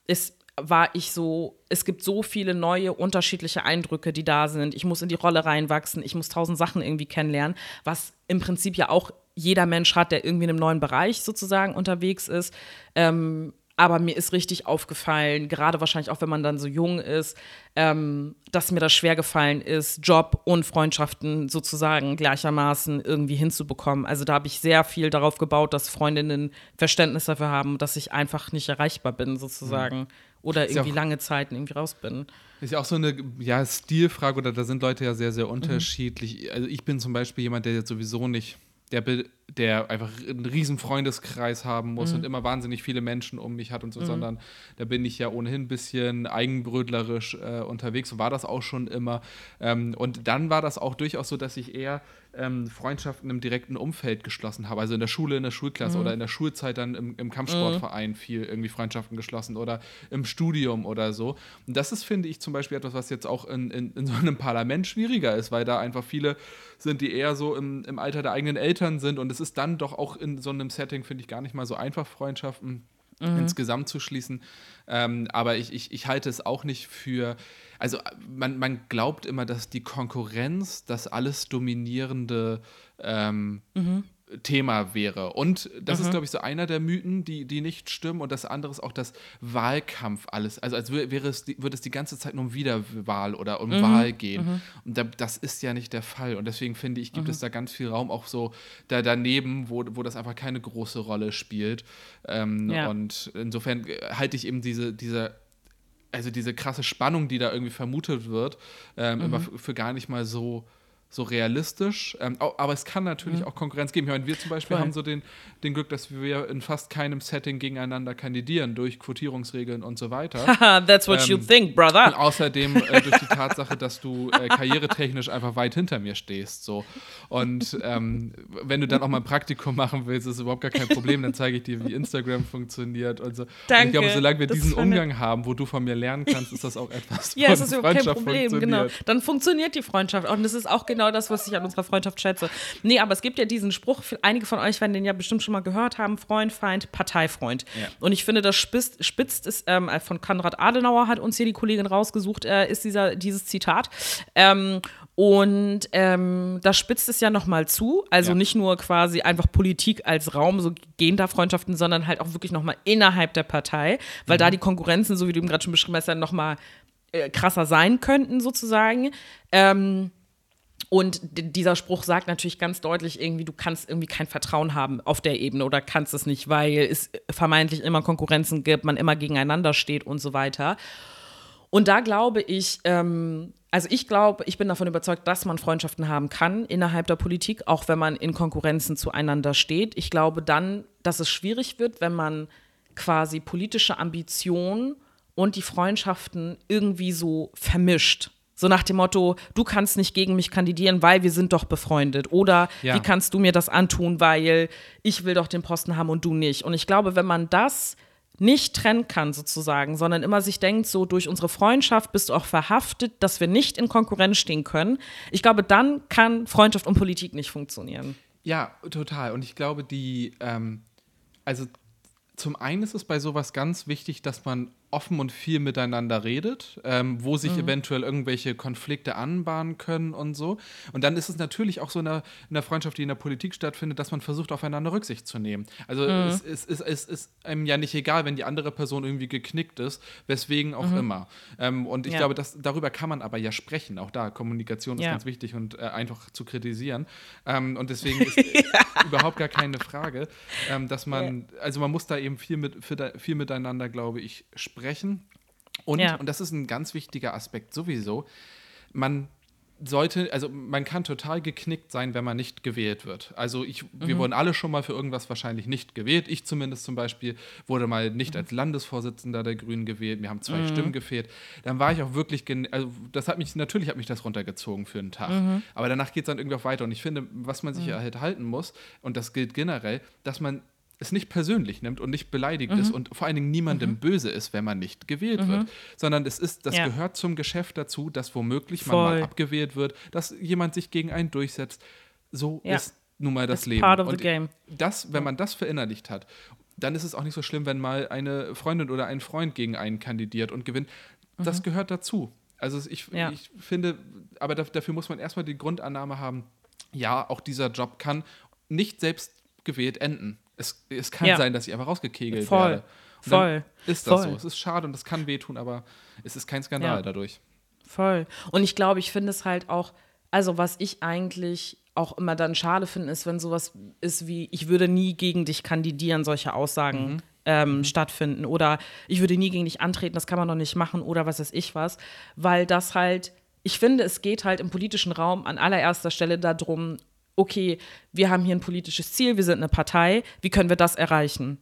ist war ich so, es gibt so viele neue, unterschiedliche Eindrücke, die da sind. Ich muss in die Rolle reinwachsen, ich muss tausend Sachen irgendwie kennenlernen, was im Prinzip ja auch jeder Mensch hat, der irgendwie in einem neuen Bereich sozusagen unterwegs ist. Ähm, aber mir ist richtig aufgefallen, gerade wahrscheinlich auch, wenn man dann so jung ist, ähm, dass mir das schwer gefallen ist, Job und Freundschaften sozusagen gleichermaßen irgendwie hinzubekommen. Also da habe ich sehr viel darauf gebaut, dass Freundinnen Verständnis dafür haben, dass ich einfach nicht erreichbar bin sozusagen. Mhm. Oder irgendwie ja lange Zeiten irgendwie raus bin. Ist ja auch so eine ja, Stilfrage oder da sind Leute ja sehr, sehr unterschiedlich. Mhm. Also ich bin zum Beispiel jemand, der jetzt sowieso nicht der, der einfach einen riesen Freundeskreis haben muss mhm. und immer wahnsinnig viele Menschen um mich hat und so, mhm. sondern da bin ich ja ohnehin ein bisschen eigenbrötlerisch äh, unterwegs und war das auch schon immer. Ähm, und dann war das auch durchaus so, dass ich eher ähm, Freundschaften im direkten Umfeld geschlossen habe. Also in der Schule, in der Schulklasse mhm. oder in der Schulzeit dann im, im Kampfsportverein mhm. viel irgendwie Freundschaften geschlossen oder im Studium oder so. Und das ist, finde ich, zum Beispiel etwas, was jetzt auch in, in, in so einem Parlament schwieriger ist, weil da einfach viele sind, die eher so im, im Alter der eigenen Eltern sind. Und es ist dann doch auch in so einem Setting, finde ich, gar nicht mal so einfach, Freundschaften mhm. insgesamt zu schließen. Ähm, aber ich, ich, ich halte es auch nicht für, also man, man glaubt immer, dass die Konkurrenz das alles dominierende ähm, mhm. Thema wäre. Und das mhm. ist, glaube ich, so einer der Mythen, die, die nicht stimmen. Und das andere ist auch das Wahlkampf alles. Also als wäre es, würde es die ganze Zeit nur um Wiederwahl oder um mhm. Wahl gehen. Mhm. Und da, das ist ja nicht der Fall. Und deswegen finde ich, gibt es mhm. da ganz viel Raum auch so da daneben, wo, wo das einfach keine große Rolle spielt. Ähm, ja. Und insofern halte ich eben diese, diese also diese krasse Spannung, die da irgendwie vermutet wird, ähm, immer mhm. für gar nicht mal so so realistisch. Ähm, aber es kann natürlich mhm. auch Konkurrenz geben. Ich meine, wir zum Beispiel Voll. haben so den, den Glück, dass wir in fast keinem Setting gegeneinander kandidieren, durch Quotierungsregeln und so weiter. That's what ähm, you think, brother. Und außerdem äh, durch die Tatsache, dass du äh, karrieretechnisch einfach weit hinter mir stehst. So. Und ähm, wenn du dann auch mal ein Praktikum machen willst, ist überhaupt gar kein Problem. Dann zeige ich dir, wie Instagram funktioniert und so. Danke. Und ich glaube, solange wir diesen Umgang haben, wo du von mir lernen kannst, ist das auch etwas, ja, es ist überhaupt kein Problem, genau. Dann funktioniert die Freundschaft. Und das ist auch genau das, was ich an unserer Freundschaft schätze. Nee, aber es gibt ja diesen Spruch, einige von euch werden den ja bestimmt schon mal gehört haben: Freund, Feind, Parteifreund. Ja. Und ich finde, das spitzt, spitzt es ähm, von Konrad Adenauer, hat uns hier die Kollegin rausgesucht, äh, ist dieser, dieses Zitat. Ähm, und ähm, da spitzt es ja nochmal zu. Also ja. nicht nur quasi einfach Politik als Raum, so gehen da Freundschaften, sondern halt auch wirklich nochmal innerhalb der Partei, weil mhm. da die Konkurrenzen, so wie du eben gerade schon beschrieben hast, dann nochmal äh, krasser sein könnten, sozusagen. Ähm, und dieser Spruch sagt natürlich ganz deutlich irgendwie, du kannst irgendwie kein Vertrauen haben auf der Ebene oder kannst es nicht, weil es vermeintlich immer Konkurrenzen gibt, man immer gegeneinander steht und so weiter. Und da glaube ich, ähm, also ich glaube, ich bin davon überzeugt, dass man Freundschaften haben kann innerhalb der Politik, auch wenn man in Konkurrenzen zueinander steht. Ich glaube dann, dass es schwierig wird, wenn man quasi politische Ambitionen und die Freundschaften irgendwie so vermischt. So nach dem Motto, du kannst nicht gegen mich kandidieren, weil wir sind doch befreundet. Oder ja. wie kannst du mir das antun, weil ich will doch den Posten haben und du nicht. Und ich glaube, wenn man das nicht trennen kann sozusagen, sondern immer sich denkt, so durch unsere Freundschaft bist du auch verhaftet, dass wir nicht in Konkurrenz stehen können. Ich glaube, dann kann Freundschaft und Politik nicht funktionieren. Ja, total. Und ich glaube, die, ähm, also zum einen ist es bei sowas ganz wichtig, dass man offen und viel miteinander redet, ähm, wo sich mhm. eventuell irgendwelche Konflikte anbahnen können und so. Und dann ist es natürlich auch so in der, Freundschaft, die in der Politik stattfindet, dass man versucht, aufeinander Rücksicht zu nehmen. Also mhm. es, es, es, es, ist einem ja nicht egal, wenn die andere Person irgendwie geknickt ist, weswegen auch mhm. immer. Ähm, und ich ja. glaube, dass, darüber kann man aber ja sprechen. Auch da, Kommunikation ist ja. ganz wichtig und äh, einfach zu kritisieren. Ähm, und deswegen ist überhaupt gar keine Frage, ähm, dass man, also man muss da eben viel, mit, viel miteinander, glaube ich, sprechen sprechen. Und, ja. und das ist ein ganz wichtiger Aspekt sowieso, man sollte, also man kann total geknickt sein, wenn man nicht gewählt wird. Also ich, mhm. wir wurden alle schon mal für irgendwas wahrscheinlich nicht gewählt. Ich zumindest zum Beispiel wurde mal nicht mhm. als Landesvorsitzender der Grünen gewählt. Mir haben zwei mhm. Stimmen gefehlt. Dann war ich auch wirklich, also das hat mich, natürlich hat mich das runtergezogen für einen Tag. Mhm. Aber danach geht es dann irgendwie auch weiter. Und ich finde, was man sich halt halten muss, und das gilt generell, dass man es nicht persönlich nimmt und nicht beleidigt mhm. ist und vor allen Dingen niemandem mhm. böse ist, wenn man nicht gewählt mhm. wird, sondern es ist, das ja. gehört zum Geschäft dazu, dass womöglich Voll. man mal abgewählt wird, dass jemand sich gegen einen durchsetzt. So ja. ist nun mal das It's Leben. Part of und the game. das, wenn man das verinnerlicht hat, dann ist es auch nicht so schlimm, wenn mal eine Freundin oder ein Freund gegen einen kandidiert und gewinnt. Das mhm. gehört dazu. Also ich, ja. ich finde, aber dafür muss man erstmal die Grundannahme haben, ja, auch dieser Job kann nicht selbst gewählt enden. Es, es kann ja. sein, dass ich einfach rausgekegelt Voll. werde. Und Voll. Ist das Voll. so. Es ist schade und es kann wehtun, aber es ist kein Skandal ja. dadurch. Voll. Und ich glaube, ich finde es halt auch, also was ich eigentlich auch immer dann schade finde, ist, wenn sowas ist wie, ich würde nie gegen dich kandidieren, solche Aussagen mhm. Ähm, mhm. stattfinden. Oder ich würde nie gegen dich antreten, das kann man doch nicht machen oder was weiß ich was. Weil das halt, ich finde, es geht halt im politischen Raum an allererster Stelle darum, okay, wir haben hier ein politisches Ziel, wir sind eine Partei, wie können wir das erreichen?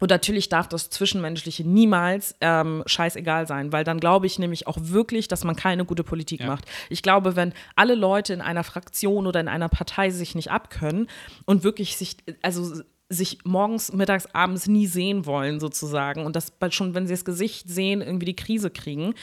Und natürlich darf das Zwischenmenschliche niemals ähm, scheißegal sein, weil dann glaube ich nämlich auch wirklich, dass man keine gute Politik ja. macht. Ich glaube, wenn alle Leute in einer Fraktion oder in einer Partei sich nicht abkönnen und wirklich sich, also sich morgens, mittags, abends nie sehen wollen, sozusagen, und das schon, wenn sie das Gesicht sehen, irgendwie die Krise kriegen,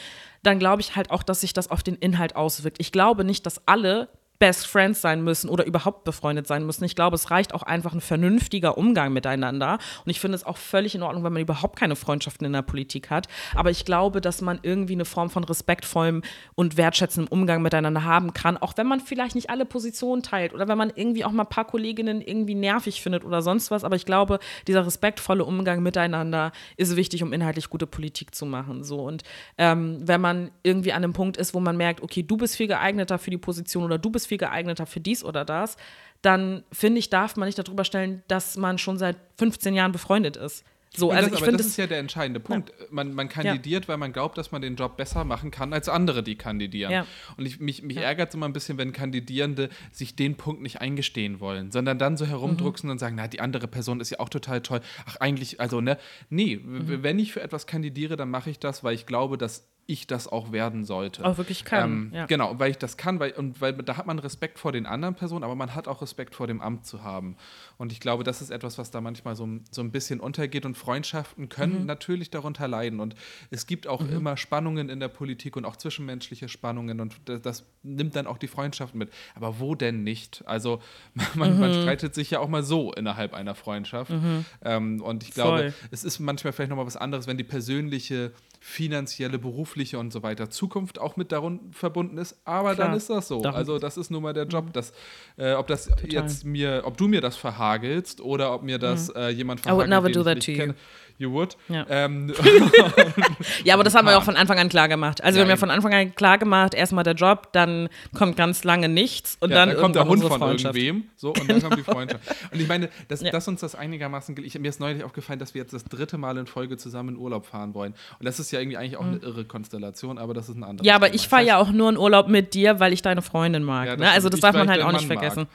dann glaube ich halt auch, dass sich das auf den Inhalt auswirkt. Ich glaube nicht, dass alle Best Friends sein müssen oder überhaupt befreundet sein müssen. Ich glaube, es reicht auch einfach ein vernünftiger Umgang miteinander. Und ich finde es auch völlig in Ordnung, wenn man überhaupt keine Freundschaften in der Politik hat. Aber ich glaube, dass man irgendwie eine Form von respektvollem und wertschätzendem Umgang miteinander haben kann, auch wenn man vielleicht nicht alle Positionen teilt oder wenn man irgendwie auch mal ein paar Kolleginnen irgendwie nervig findet oder sonst was. Aber ich glaube, dieser respektvolle Umgang miteinander ist wichtig, um inhaltlich gute Politik zu machen. So. Und ähm, wenn man irgendwie an einem Punkt ist, wo man merkt, okay, du bist viel geeigneter für die Position oder du bist viel geeigneter für dies oder das, dann finde ich, darf man nicht darüber stellen, dass man schon seit 15 Jahren befreundet ist. So, also das, ich finde, das ist ja der entscheidende Punkt. Ja. Man, man kandidiert, ja. weil man glaubt, dass man den Job besser machen kann als andere, die kandidieren. Ja. Und ich, mich, mich ärgert es immer ein bisschen, wenn Kandidierende sich den Punkt nicht eingestehen wollen, sondern dann so herumdrucksen mhm. und sagen, na, die andere Person ist ja auch total toll. Ach, eigentlich, also, ne, nee, mhm. wenn ich für etwas kandidiere, dann mache ich das, weil ich glaube, dass ich das auch werden sollte. Auch wirklich kann. Ähm, ja. Genau, weil ich das kann, weil, und weil da hat man Respekt vor den anderen Personen, aber man hat auch Respekt vor dem Amt zu haben. Und ich glaube, das ist etwas, was da manchmal so, so ein bisschen untergeht. Und Freundschaften können mhm. natürlich darunter leiden. Und es gibt auch mhm. immer Spannungen in der Politik und auch zwischenmenschliche Spannungen. Und das, das, nimmt dann auch die Freundschaften mit. Aber wo denn nicht? Also man, mhm. man streitet sich ja auch mal so innerhalb einer Freundschaft. Mhm. Ähm, und ich glaube, Voll. es ist manchmal vielleicht nochmal was anderes, wenn die persönliche finanzielle, berufliche und so weiter Zukunft auch mit darunter verbunden ist. Aber Klar. dann ist das so. Darum. Also das ist nun mal der Job. Mhm. Dass, äh, ob das Total. jetzt mir, ob du mir das verhagelst oder ob mir das mhm. äh, jemand verhagelt, I would never do that to you. You would. Ja, ähm, ja aber das haben wir auch von Anfang an klar gemacht. Also ja, wir haben ja von Anfang an klar gemacht, erstmal der Job, dann kommt ganz lange nichts und ja, dann, dann kommt der Hund von irgendwem. So, und genau. dann kommt die Freundschaft. Und ich meine, dass, dass uns das einigermaßen ich, Mir ist neulich aufgefallen, dass wir jetzt das dritte Mal in Folge zusammen in Urlaub fahren wollen. Und das ist ja irgendwie eigentlich auch mhm. eine irre Konstellation, aber das ist ein anderes Ja, aber Thema. ich fahre ja auch nur in Urlaub mit dir, weil ich deine Freundin mag. Ne? Also das darf man halt auch nicht vergessen. Mag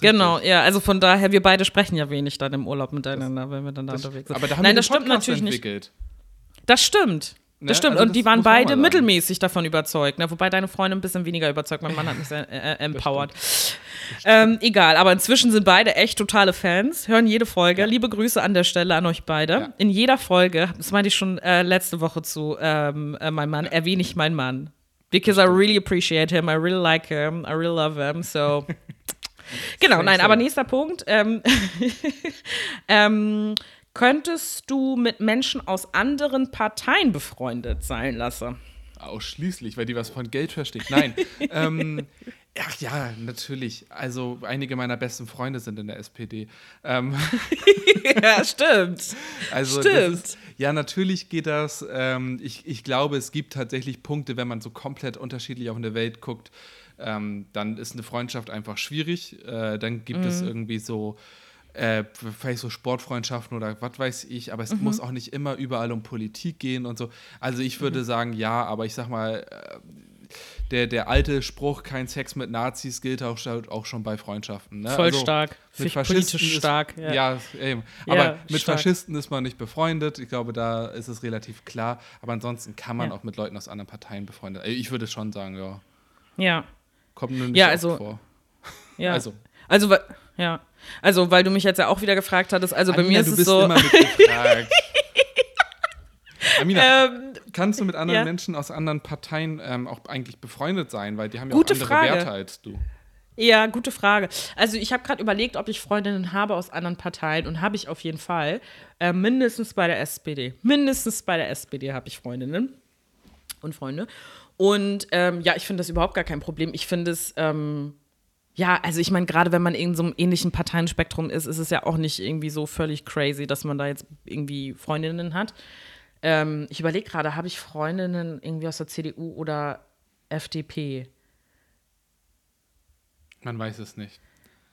genau, ja, also von daher, wir beide sprechen ja wenig dann im Urlaub miteinander, das, wenn wir dann da unterwegs sind. Aber da haben Nein, wir das stimmt natürlich entwickelt. nicht. Das stimmt. Das ne? stimmt. Also und die waren beide mittelmäßig davon überzeugt. Ne? Wobei deine Freundin ein bisschen weniger überzeugt. Mein Mann hat mich sehr äh, äh empowered. Ähm, egal, aber inzwischen sind beide echt totale Fans, hören jede Folge. Ja. Liebe Grüße an der Stelle an euch beide. Ja. In jeder Folge, das meinte ich schon äh, letzte Woche zu ähm, äh, meinem Mann, erwähne ich meinen Mann. Because I really appreciate him, I really like him, I really love him. So Genau, nein, aber nächster Punkt. Ähm, ähm, Könntest du mit Menschen aus anderen Parteien befreundet sein lassen? Ausschließlich, weil die was von Geld versteht. Nein. ähm, ach ja, natürlich. Also einige meiner besten Freunde sind in der SPD. Ähm, ja, stimmt. Also stimmt. Ist, ja, natürlich geht das. Ähm, ich, ich glaube, es gibt tatsächlich Punkte, wenn man so komplett unterschiedlich auf eine Welt guckt, ähm, dann ist eine Freundschaft einfach schwierig. Äh, dann gibt mhm. es irgendwie so äh, vielleicht so Sportfreundschaften oder was weiß ich, aber es mhm. muss auch nicht immer überall um Politik gehen und so. Also ich würde mhm. sagen, ja, aber ich sag mal, äh, der, der alte Spruch, kein Sex mit Nazis, gilt auch, auch schon bei Freundschaften. Ne? Voll also, stark. Mit Faschisten politisch stark. Ja, ja eben. Aber ja, mit stark. Faschisten ist man nicht befreundet. Ich glaube, da ist es relativ klar. Aber ansonsten kann man ja. auch mit Leuten aus anderen Parteien befreundet. Ich würde schon sagen, ja. Ja. Kommt nur nicht ja, also, vor. Ja. Also. Also, ja. Also, weil du mich jetzt ja auch wieder gefragt hattest, also Amina, bei mir ist du es bist so. Amina, ähm, kannst du mit anderen ja. Menschen aus anderen Parteien ähm, auch eigentlich befreundet sein, weil die haben ja Gute auch andere Frage. Werte als du. Ja, gute Frage. Also ich habe gerade überlegt, ob ich Freundinnen habe aus anderen Parteien und habe ich auf jeden Fall. Äh, mindestens bei der SPD. Mindestens bei der SPD habe ich Freundinnen und Freunde. Und ähm, ja, ich finde das überhaupt gar kein Problem. Ich finde es ähm, ja, also ich meine, gerade wenn man in so einem ähnlichen Parteienspektrum ist, ist es ja auch nicht irgendwie so völlig crazy, dass man da jetzt irgendwie Freundinnen hat. Ähm, ich überlege gerade, habe ich Freundinnen irgendwie aus der CDU oder FDP? Man weiß es nicht.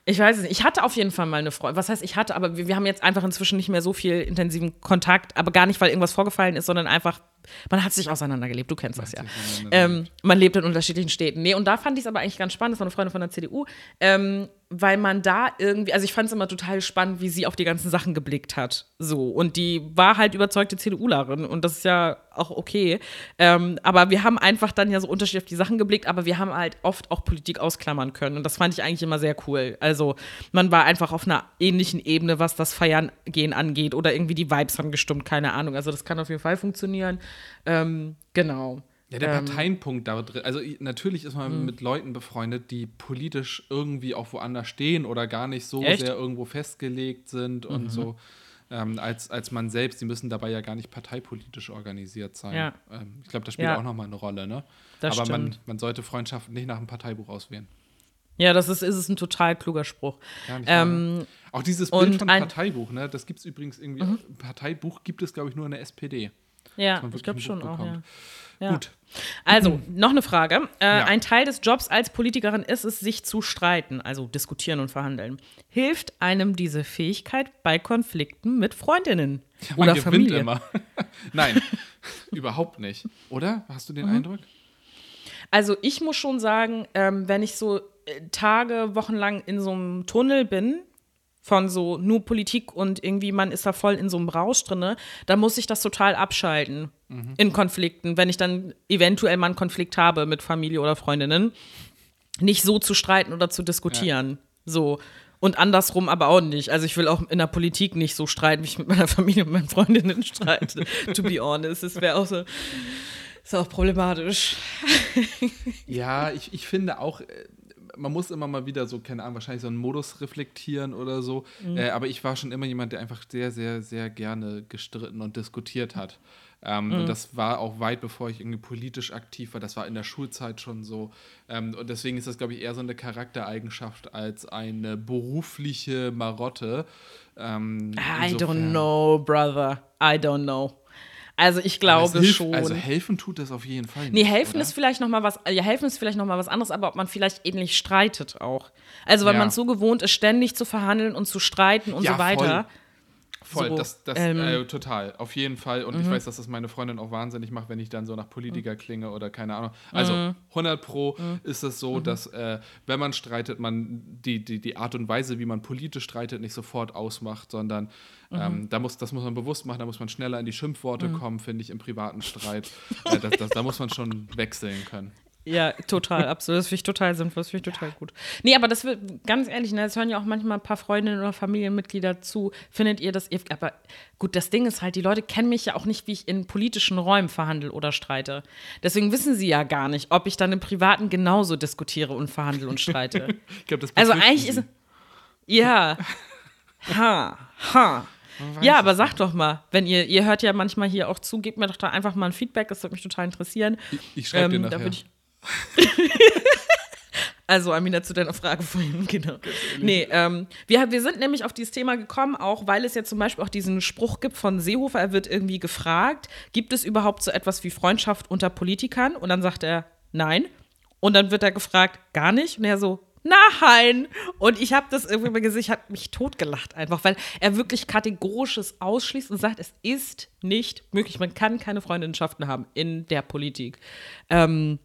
Ich weiß es nicht. Ich hatte auf jeden Fall mal eine Freundin. Was heißt, ich hatte, aber wir, wir, haben jetzt einfach inzwischen nicht mehr so viel intensiven Kontakt, aber gar nicht, weil irgendwas vorgefallen ist, sondern einfach, man hat sich auseinandergelebt. Du kennst das ja. Ähm, man lebt in unterschiedlichen Städten. Nee, und da fand ich es aber eigentlich ganz spannend. Das war eine Freundin von der CDU. Ähm, weil man da irgendwie, also ich fand es immer total spannend, wie sie auf die ganzen Sachen geblickt hat. So. Und die war halt überzeugte CDUlerin und das ist ja auch okay. Ähm, aber wir haben einfach dann ja so unterschiedlich auf die Sachen geblickt, aber wir haben halt oft auch Politik ausklammern können und das fand ich eigentlich immer sehr cool. Also man war einfach auf einer ähnlichen Ebene, was das Feiern gehen angeht oder irgendwie die Vibes haben gestimmt, keine Ahnung. Also das kann auf jeden Fall funktionieren. Ähm, genau. Ja, der ähm, Parteienpunkt da drin. Also natürlich ist man mh. mit Leuten befreundet, die politisch irgendwie auch woanders stehen oder gar nicht so echt? sehr irgendwo festgelegt sind mhm. und so. Ähm, als, als man selbst, die müssen dabei ja gar nicht parteipolitisch organisiert sein. Ja. Ähm, ich glaube, das spielt ja. auch nochmal eine Rolle, ne? Das Aber man, man sollte Freundschaften nicht nach einem Parteibuch auswählen. Ja, das ist, ist es ein total kluger Spruch. Ähm, auch dieses Bild von Parteibuch, ne? Das gibt es übrigens irgendwie. Mhm. Parteibuch gibt es, glaube ich, nur in der SPD. Ja, ich glaube schon auch. Ja. Ja. Gut. Also, noch eine Frage. Äh, ja. Ein Teil des Jobs als Politikerin ist es, sich zu streiten, also diskutieren und verhandeln. Hilft einem diese Fähigkeit bei Konflikten mit Freundinnen ja, oder Familie? immer. Nein, überhaupt nicht. Oder? Hast du den mhm. Eindruck? Also, ich muss schon sagen, ähm, wenn ich so äh, Tage, Wochenlang in so einem Tunnel bin, von so nur Politik und irgendwie man ist da voll in so einem Rausch drin, dann muss ich das total abschalten mhm. in Konflikten, wenn ich dann eventuell mal einen Konflikt habe mit Familie oder Freundinnen, nicht so zu streiten oder zu diskutieren. Ja. So. Und andersrum aber auch nicht. Also ich will auch in der Politik nicht so streiten, wie ich mit meiner Familie und meinen Freundinnen streite. to be honest. Das wäre auch so. Ist auch problematisch. ja, ich, ich finde auch, äh, man muss immer mal wieder so, keine Ahnung, wahrscheinlich so einen Modus reflektieren oder so. Mhm. Äh, aber ich war schon immer jemand, der einfach sehr, sehr, sehr gerne gestritten und diskutiert hat. Ähm, mhm. Und das war auch weit bevor ich irgendwie politisch aktiv war. Das war in der Schulzeit schon so. Ähm, und deswegen ist das, glaube ich, eher so eine Charaktereigenschaft als eine berufliche Marotte. Ähm, I don't know, brother. I don't know. Also ich glaube hilft, schon. Also helfen tut das auf jeden Fall. Nicht, nee, helfen oder? ist vielleicht noch mal was. Ja, helfen ist vielleicht noch mal was anderes, aber ob man vielleicht ähnlich streitet auch. Also weil ja. man so gewohnt ist, ständig zu verhandeln und zu streiten und ja, so weiter. Voll. Voll, so, das, das ähm, äh, total, auf jeden Fall. Und ich mhm. weiß, dass das meine Freundin auch wahnsinnig macht, wenn ich dann so nach Politiker klinge oder keine Ahnung. Also 100 mhm. Pro mhm. ist es so, dass äh, wenn man streitet, man die, die, die Art und Weise, wie man politisch streitet, nicht sofort ausmacht, sondern ähm, da muss, das muss man bewusst machen, da muss man schneller in die Schimpfworte kommen, finde ich, im privaten Streit. äh, das, das, da muss man schon wechseln können. Ja, total, absolut. Das finde ich total sinnvoll, das finde ich total gut. Nee, aber das wird, ganz ehrlich, ne, das hören ja auch manchmal ein paar Freundinnen oder Familienmitglieder zu. Findet ihr das, aber gut, das Ding ist halt, die Leute kennen mich ja auch nicht, wie ich in politischen Räumen verhandle oder streite. Deswegen wissen sie ja gar nicht, ob ich dann im Privaten genauso diskutiere und verhandle und streite. ich glaube, das Also eigentlich sie. ist, ja, ha, ha. Ja, aber sag doch mal, wenn ihr, ihr hört ja manchmal hier auch zu, gebt mir doch da einfach mal ein Feedback, das würde mich total interessieren. Ich, ich schreibe ähm, dir nachher. Also, Amina, zu deiner Frage vorhin, genau. Nee, ähm, wir, wir sind nämlich auf dieses Thema gekommen, auch weil es ja zum Beispiel auch diesen Spruch gibt von Seehofer, er wird irgendwie gefragt, gibt es überhaupt so etwas wie Freundschaft unter Politikern? Und dann sagt er, nein. Und dann wird er gefragt, gar nicht. Und er so, nein. Und ich habe das irgendwie mal gesehen, ich habe mich totgelacht einfach, weil er wirklich kategorisches ausschließt und sagt, es ist nicht möglich. Man kann keine Freundschaften haben in der Politik. Ähm,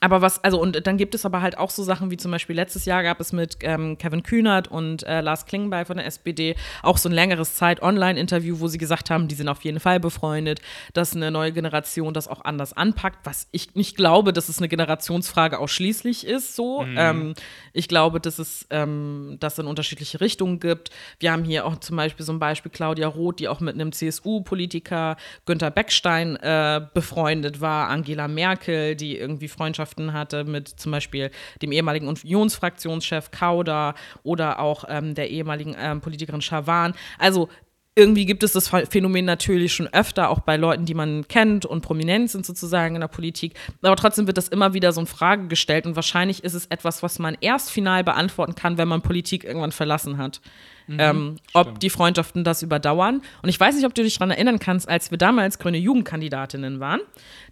aber was, also und dann gibt es aber halt auch so Sachen wie zum Beispiel letztes Jahr gab es mit ähm, Kevin Kühnert und äh, Lars Klingbeil von der SPD auch so ein längeres Zeit-Online-Interview, wo sie gesagt haben, die sind auf jeden Fall befreundet, dass eine neue Generation das auch anders anpackt, was ich nicht glaube, dass es eine Generationsfrage ausschließlich ist so. Mhm. Ähm, ich glaube, dass es ähm, das in unterschiedliche Richtungen gibt. Wir haben hier auch zum Beispiel so ein Beispiel Claudia Roth, die auch mit einem CSU-Politiker Günter Beckstein äh, befreundet war, Angela Merkel, die irgendwie Freundschaft Freundschaften hatte mit zum Beispiel dem ehemaligen Unionsfraktionschef Kauder oder auch ähm, der ehemaligen ähm, Politikerin Schawan. Also irgendwie gibt es das Phänomen natürlich schon öfter, auch bei Leuten, die man kennt und prominent sind sozusagen in der Politik. Aber trotzdem wird das immer wieder so in Frage gestellt und wahrscheinlich ist es etwas, was man erst final beantworten kann, wenn man Politik irgendwann verlassen hat. Mhm, ähm, ob die Freundschaften das überdauern. Und ich weiß nicht, ob du dich daran erinnern kannst, als wir damals grüne Jugendkandidatinnen waren.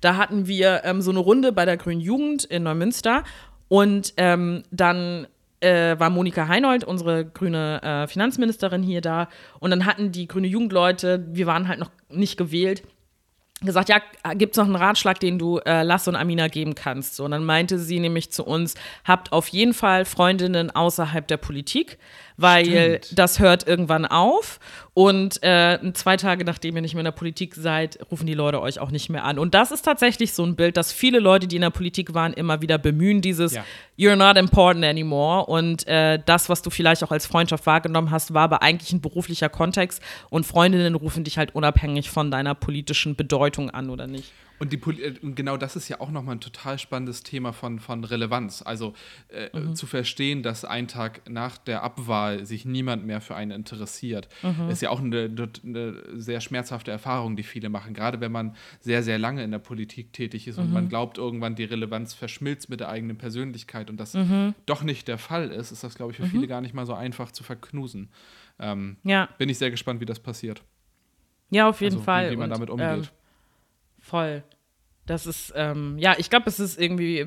Da hatten wir ähm, so eine Runde bei der Grünen Jugend in Neumünster und ähm, dann äh, war Monika Heinold, unsere grüne äh, Finanzministerin, hier da. Und dann hatten die grüne Jugendleute, wir waren halt noch nicht gewählt, gesagt, ja, gibt es noch einen Ratschlag, den du äh, Lasse und Amina geben kannst? So, und dann meinte sie nämlich zu uns, habt auf jeden Fall Freundinnen außerhalb der Politik, weil Stimmt. das hört irgendwann auf. Und äh, zwei Tage nachdem ihr nicht mehr in der Politik seid, rufen die Leute euch auch nicht mehr an. Und das ist tatsächlich so ein Bild, das viele Leute, die in der Politik waren, immer wieder bemühen, dieses ja. You're not important anymore. Und äh, das, was du vielleicht auch als Freundschaft wahrgenommen hast, war aber eigentlich ein beruflicher Kontext. Und Freundinnen rufen dich halt unabhängig von deiner politischen Bedeutung an, oder nicht? Und, die, äh, genau das ist ja auch nochmal ein total spannendes Thema von, von Relevanz. Also äh, mhm. zu verstehen, dass ein Tag nach der Abwahl sich niemand mehr für einen interessiert, mhm. ist ja auch eine, eine, sehr schmerzhafte Erfahrung, die viele machen. Gerade wenn man sehr, sehr lange in der Politik tätig ist mhm. und man glaubt, irgendwann die Relevanz verschmilzt mit der eigenen Persönlichkeit und das mhm. doch nicht der Fall ist, ist das, glaube ich, für mhm. viele gar nicht mal so einfach zu verknusen. Ähm, ja. Bin ich sehr gespannt, wie das passiert. Ja, auf jeden also, Fall. Wie, wie man und, damit umgeht. Ähm Voll. Das ist, ähm, ja, ich glaube, es ist irgendwie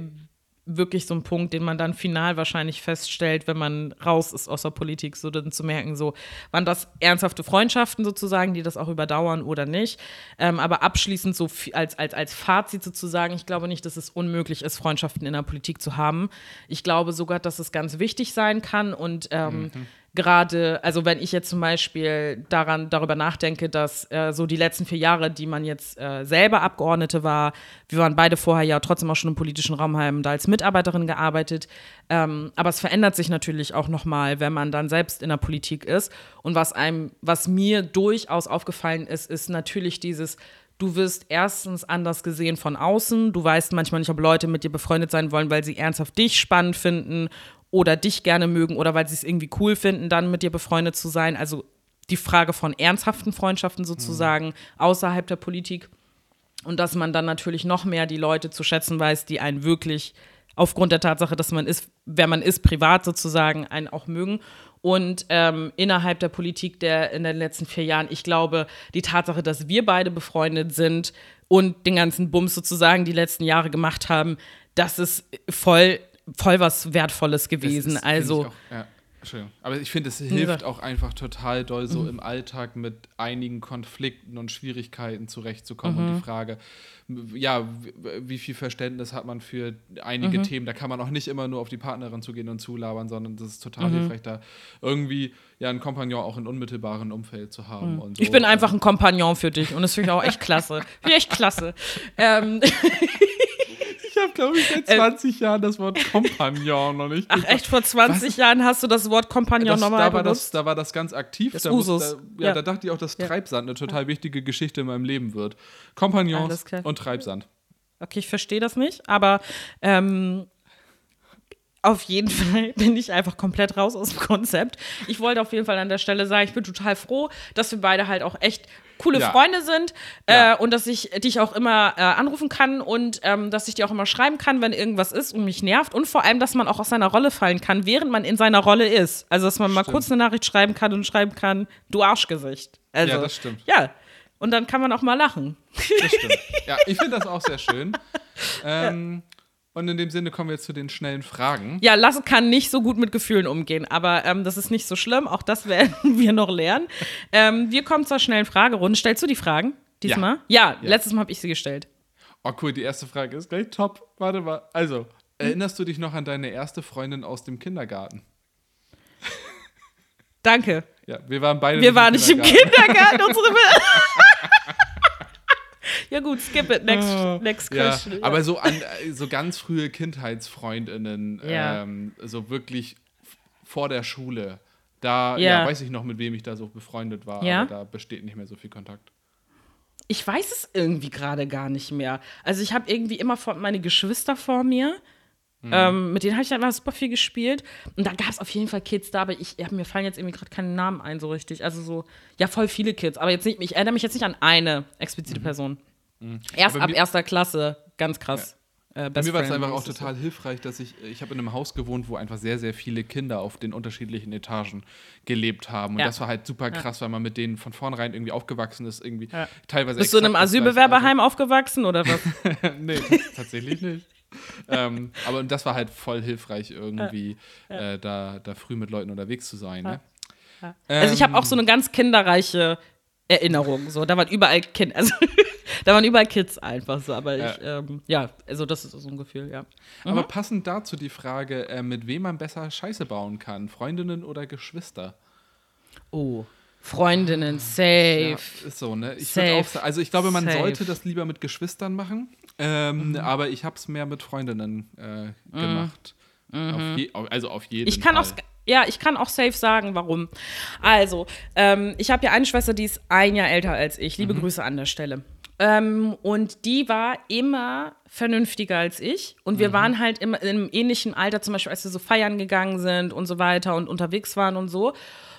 wirklich so ein Punkt, den man dann final wahrscheinlich feststellt, wenn man raus ist aus der Politik, so dann zu merken, so, waren das ernsthafte Freundschaften sozusagen, die das auch überdauern oder nicht. Ähm, aber abschließend so als, als, als Fazit sozusagen, ich glaube nicht, dass es unmöglich ist, Freundschaften in der Politik zu haben. Ich glaube sogar, dass es ganz wichtig sein kann und ähm, mhm gerade, also wenn ich jetzt zum Beispiel daran, darüber nachdenke, dass äh, so die letzten vier Jahre, die man jetzt äh, selber Abgeordnete war, wir waren beide vorher ja trotzdem auch schon im politischen Raum, haben da als Mitarbeiterin gearbeitet, ähm, aber es verändert sich natürlich auch nochmal, wenn man dann selbst in der Politik ist. Und was einem, was mir durchaus aufgefallen ist, ist natürlich dieses, Du wirst erstens anders gesehen von außen. Du weißt manchmal nicht, ob Leute mit dir befreundet sein wollen, weil sie ernsthaft dich spannend finden oder dich gerne mögen oder weil sie es irgendwie cool finden, dann mit dir befreundet zu sein. Also die Frage von ernsthaften Freundschaften sozusagen mhm. außerhalb der Politik. Und dass man dann natürlich noch mehr die Leute zu schätzen weiß, die einen wirklich aufgrund der Tatsache, dass man ist, wer man ist, privat sozusagen, einen auch mögen. Und ähm, innerhalb der Politik der in den letzten vier Jahren, ich glaube, die Tatsache, dass wir beide befreundet sind und den ganzen Bums sozusagen die letzten Jahre gemacht haben, das ist voll voll was Wertvolles gewesen. Ist, also. Ja. Aber ich finde, es hilft auch einfach total doll, so mhm. im Alltag mit einigen Konflikten und Schwierigkeiten zurechtzukommen. Mhm. Und die mhm. Frage, ja, wie viel Verständnis hat man für einige mhm. Themen? Da kann man auch nicht immer nur auf die Partnerin zugehen und zulabern, sondern das ist total mhm. hilfreich, da irgendwie ja einen Kompagnon auch in unmittelbaren Umfeld zu haben. Mhm. So. Ich bin einfach ein Kompagnon für dich und das finde ich auch echt klasse. Finde ich echt klasse. ähm. habe, glaube ich, seit 20 ähm, Jahren das Wort Kompagnon noch nicht Ach, echt? Vor 20 Was? Jahren hast du das Wort Kompagnon nochmal da war benutzt? Das, da war das ganz aktiv. Das da, Usus. Da, ja, ja, da dachte ich auch, dass ja. Treibsand eine total wichtige Geschichte in meinem Leben wird. Kompagnons und Treibsand. Okay, ich verstehe das nicht, aber ähm, auf jeden Fall bin ich einfach komplett raus aus dem Konzept. Ich wollte auf jeden Fall an der Stelle sagen, ich bin total froh, dass wir beide halt auch echt coole Ja. Freunde sind äh, Ja. und dass ich dich auch immer äh, anrufen kann und ähm, dass ich dir auch immer schreiben kann, wenn irgendwas ist und mich nervt und vor allem, dass man auch aus seiner Rolle fallen kann, während man in seiner Rolle ist. Also, dass man mal Stimmt. kurz eine Nachricht schreiben kann und schreiben kann, du Arschgesicht. Also, Ja, das stimmt. Ja, und dann kann man auch mal lachen. Das stimmt. Ja, ich finde das auch sehr schön. Ähm, Und in dem Sinne kommen wir jetzt zu den schnellen Fragen. Ja, Lasse kann nicht so gut mit Gefühlen umgehen, aber ähm, das ist nicht so schlimm. Auch das werden wir noch lernen. Ähm, wir kommen zur schnellen Fragerunde. Stellst du die Fragen diesmal? Ja, Ja. letztes Mal habe ich sie gestellt. Oh, cool, die erste Frage ist gleich top. Warte mal. Also, erinnerst du dich noch an deine erste Freundin aus dem Kindergarten? Danke. Ja, wir waren beide Wir waren nicht im Kindergarten. Kindergarten. Unsere ja gut, skip it. Next, next Oh. Ja, question. Ja. aber so an äh, so ganz frühe KindheitsfreundInnen, Ja. ähm, so wirklich vor der Schule. Da ja. Ja. weiß ich noch, mit wem ich da so befreundet war, Ja? aber da besteht nicht mehr so viel Kontakt. Ich weiß es irgendwie gerade gar nicht mehr. Also ich habe irgendwie immer vor, meine Geschwister vor mir. Ähm, mit denen habe ich einfach super viel gespielt. Und da gab es auf jeden Fall Kids da, aber ich, ja, mir fallen jetzt irgendwie gerade keine Namen ein so richtig. Also so, ja, voll viele Kids. Aber jetzt nicht, ich erinnere mich jetzt nicht an eine explizite Person. Erst Aber ab erster Klasse, ganz krass. Äh, Bei mir war es einfach auch total hilfreich, dass ich, ich habe in einem Haus gewohnt, wo einfach sehr, sehr viele Kinder auf den unterschiedlichen Etagen gelebt haben. Und Ja. das war halt super krass, weil man mit denen von vornherein irgendwie aufgewachsen ist, irgendwie Ja. teilweise. Bist du in einem Asylbewerberheim aufgewachsen oder was? Nee, tatsächlich nicht. Ähm, aber das war halt voll hilfreich, irgendwie Äh, da, da früh mit Leuten unterwegs zu sein. Ne? Also ich habe Ähm, auch so eine ganz kinderreiche Erinnerung. So, da waren überall Kinder, also da waren überall Kids einfach so. Aber ich, ähm, ja, also das ist so ein Gefühl, ja. Aber passend dazu die Frage, äh, mit wem man besser Scheiße bauen kann, Freundinnen oder Geschwister? Oh, Freundinnen, safe. Ja, ist so, ne? Ich Safe. würde auch sagen, also ich glaube, man Safe. sollte das lieber mit Geschwistern machen, ähm, aber ich habe es mehr mit Freundinnen äh, gemacht. Auf je, also auf jeden Ich kann Fall. auch, ja, ich kann auch safe sagen, warum. Also, ähm, ich habe ja eine Schwester, die ist ein Jahr älter als ich. Liebe Grüße an der Stelle. Ähm, und die war immer vernünftiger als ich. Und wir waren halt immer im ähnlichen Alter, zum Beispiel, als wir so feiern gegangen sind und so weiter und unterwegs waren und so.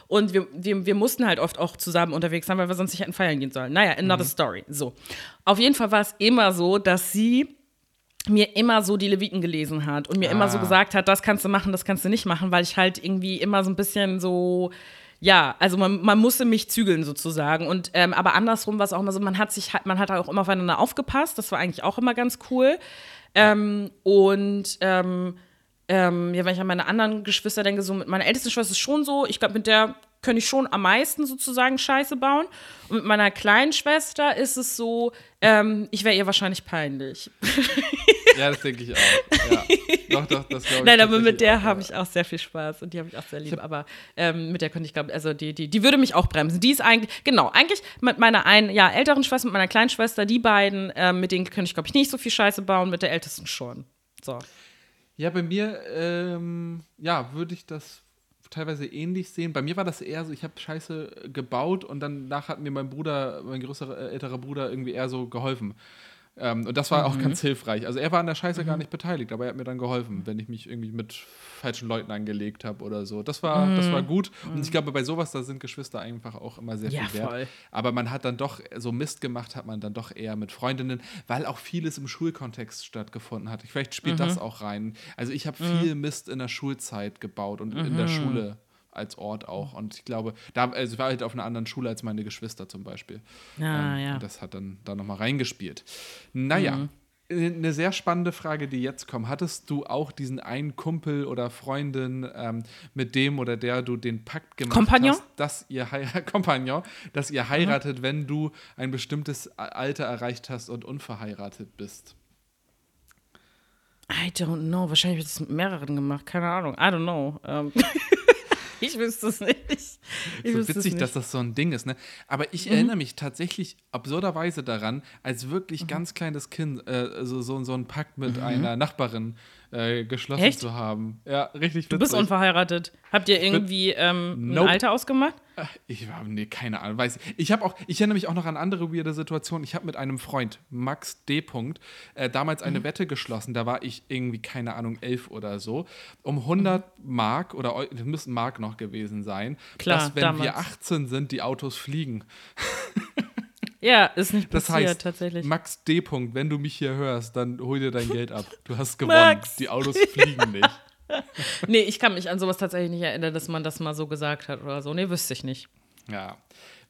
Und wir, wir, wir mussten halt oft auch zusammen unterwegs sein, weil wir sonst nicht hätten feiern gehen sollen. Naja, another story. So. Auf jeden Fall war es immer so, dass sie mir immer so die Leviten gelesen hat und mir immer so Ah. gesagt hat, das kannst du machen, das kannst du nicht machen, weil ich halt irgendwie immer so ein bisschen so, ja, also man, man musste mich zügeln sozusagen. Und ähm, aber andersrum war es auch immer so, man hat sich man hat auch immer aufeinander aufgepasst, das war eigentlich auch immer ganz cool. Ähm, und ähm, ähm, ja, wenn ich an meine anderen Geschwister denke, so mit meiner ältesten Schwester ist schon so, ich glaube, mit der könnte ich schon am meisten sozusagen Scheiße bauen. Und mit meiner kleinen Schwester ist es so, ähm, ich wäre ihr wahrscheinlich peinlich. Ja, das denke ich auch. Ja. Doch, doch, das glaube ich. Nein, aber mit der habe ich auch sehr viel Spaß und die habe ich auch sehr lieb. Aber ähm, mit der könnte ich, glaube also die, die, die würde mich auch bremsen. Die ist eigentlich, genau, eigentlich mit meiner einen, ja, älteren Schwester, mit meiner kleinen Schwester, die beiden, ähm, mit denen könnte ich, glaube ich, nicht so viel Scheiße bauen, mit der ältesten schon. So. Ja, bei mir, ähm, ja, würde ich das teilweise ähnlich sehen. Bei mir war das eher so, ich habe Scheiße gebaut und danach hat mir mein Bruder, mein größerer, älterer Bruder irgendwie eher so geholfen. Ähm, und das war auch ganz hilfreich. Also er war an der Scheiße gar nicht beteiligt, aber er hat mir dann geholfen, wenn ich mich irgendwie mit falschen Leuten angelegt habe oder so. Das war, das war gut. Und ich glaube, bei sowas, da sind Geschwister einfach auch immer sehr Ja, viel wert. voll. Aber man hat dann doch, so Mist gemacht hat man dann doch eher mit Freundinnen, weil auch vieles im Schulkontext stattgefunden hat. Vielleicht spielt das auch rein. Also ich habe viel Mist in der Schulzeit gebaut und in der Schule als Ort auch. Und ich glaube, da also ich war halt auf einer anderen Schule als meine Geschwister zum Beispiel. Ja, Ähm, ja. und Das hat dann da nochmal reingespielt. Naja. Eine sehr spannende Frage, die jetzt kommt. Hattest du auch diesen einen Kumpel oder Freundin, ähm, mit dem oder der du den Pakt gemacht Kompagnon? hast, dass ihr heiratet, Kompagnon, dass ihr heiratet, wenn du ein bestimmtes Alter erreicht hast und unverheiratet bist? I don't know. Wahrscheinlich habe ich das mit mehreren gemacht. Keine Ahnung. I don't know. Ähm, ich wüsste es nicht. Ich so witzig, nicht. dass das so ein Ding ist, ne? Aber ich Mhm. erinnere mich tatsächlich absurderweise daran, als wirklich ganz kleines Kind äh, so, so, so einen Pakt mit Mhm. einer Nachbarin äh, geschlossen Echt? zu haben. Ja, richtig witzig. Du bist unverheiratet. Habt ihr irgendwie ähm, nope. ein Alter ausgemacht? Äh, ich habe nee, keine Ahnung, weiß ich. Ich habe auch ich erinnere mich auch noch an andere weirde Situationen. Ich habe mit einem Freund, Max D. Äh, damals eine mhm. Wette geschlossen. Da war ich irgendwie keine Ahnung, elf oder so, um 100 mhm. Mark oder das müssen Mark noch gewesen sein, Klar, dass wenn damals. wir 18 sind, die Autos fliegen. Ja, ist nicht passiert, das heißt, tatsächlich. Max D. -Punkt, wenn du mich hier hörst, dann hol dir dein Geld ab. Du hast gewonnen. Max. Die Autos fliegen nicht. nee, ich kann mich an sowas tatsächlich nicht erinnern, dass man das mal so gesagt hat oder so. Nee, wüsste ich nicht. Ja.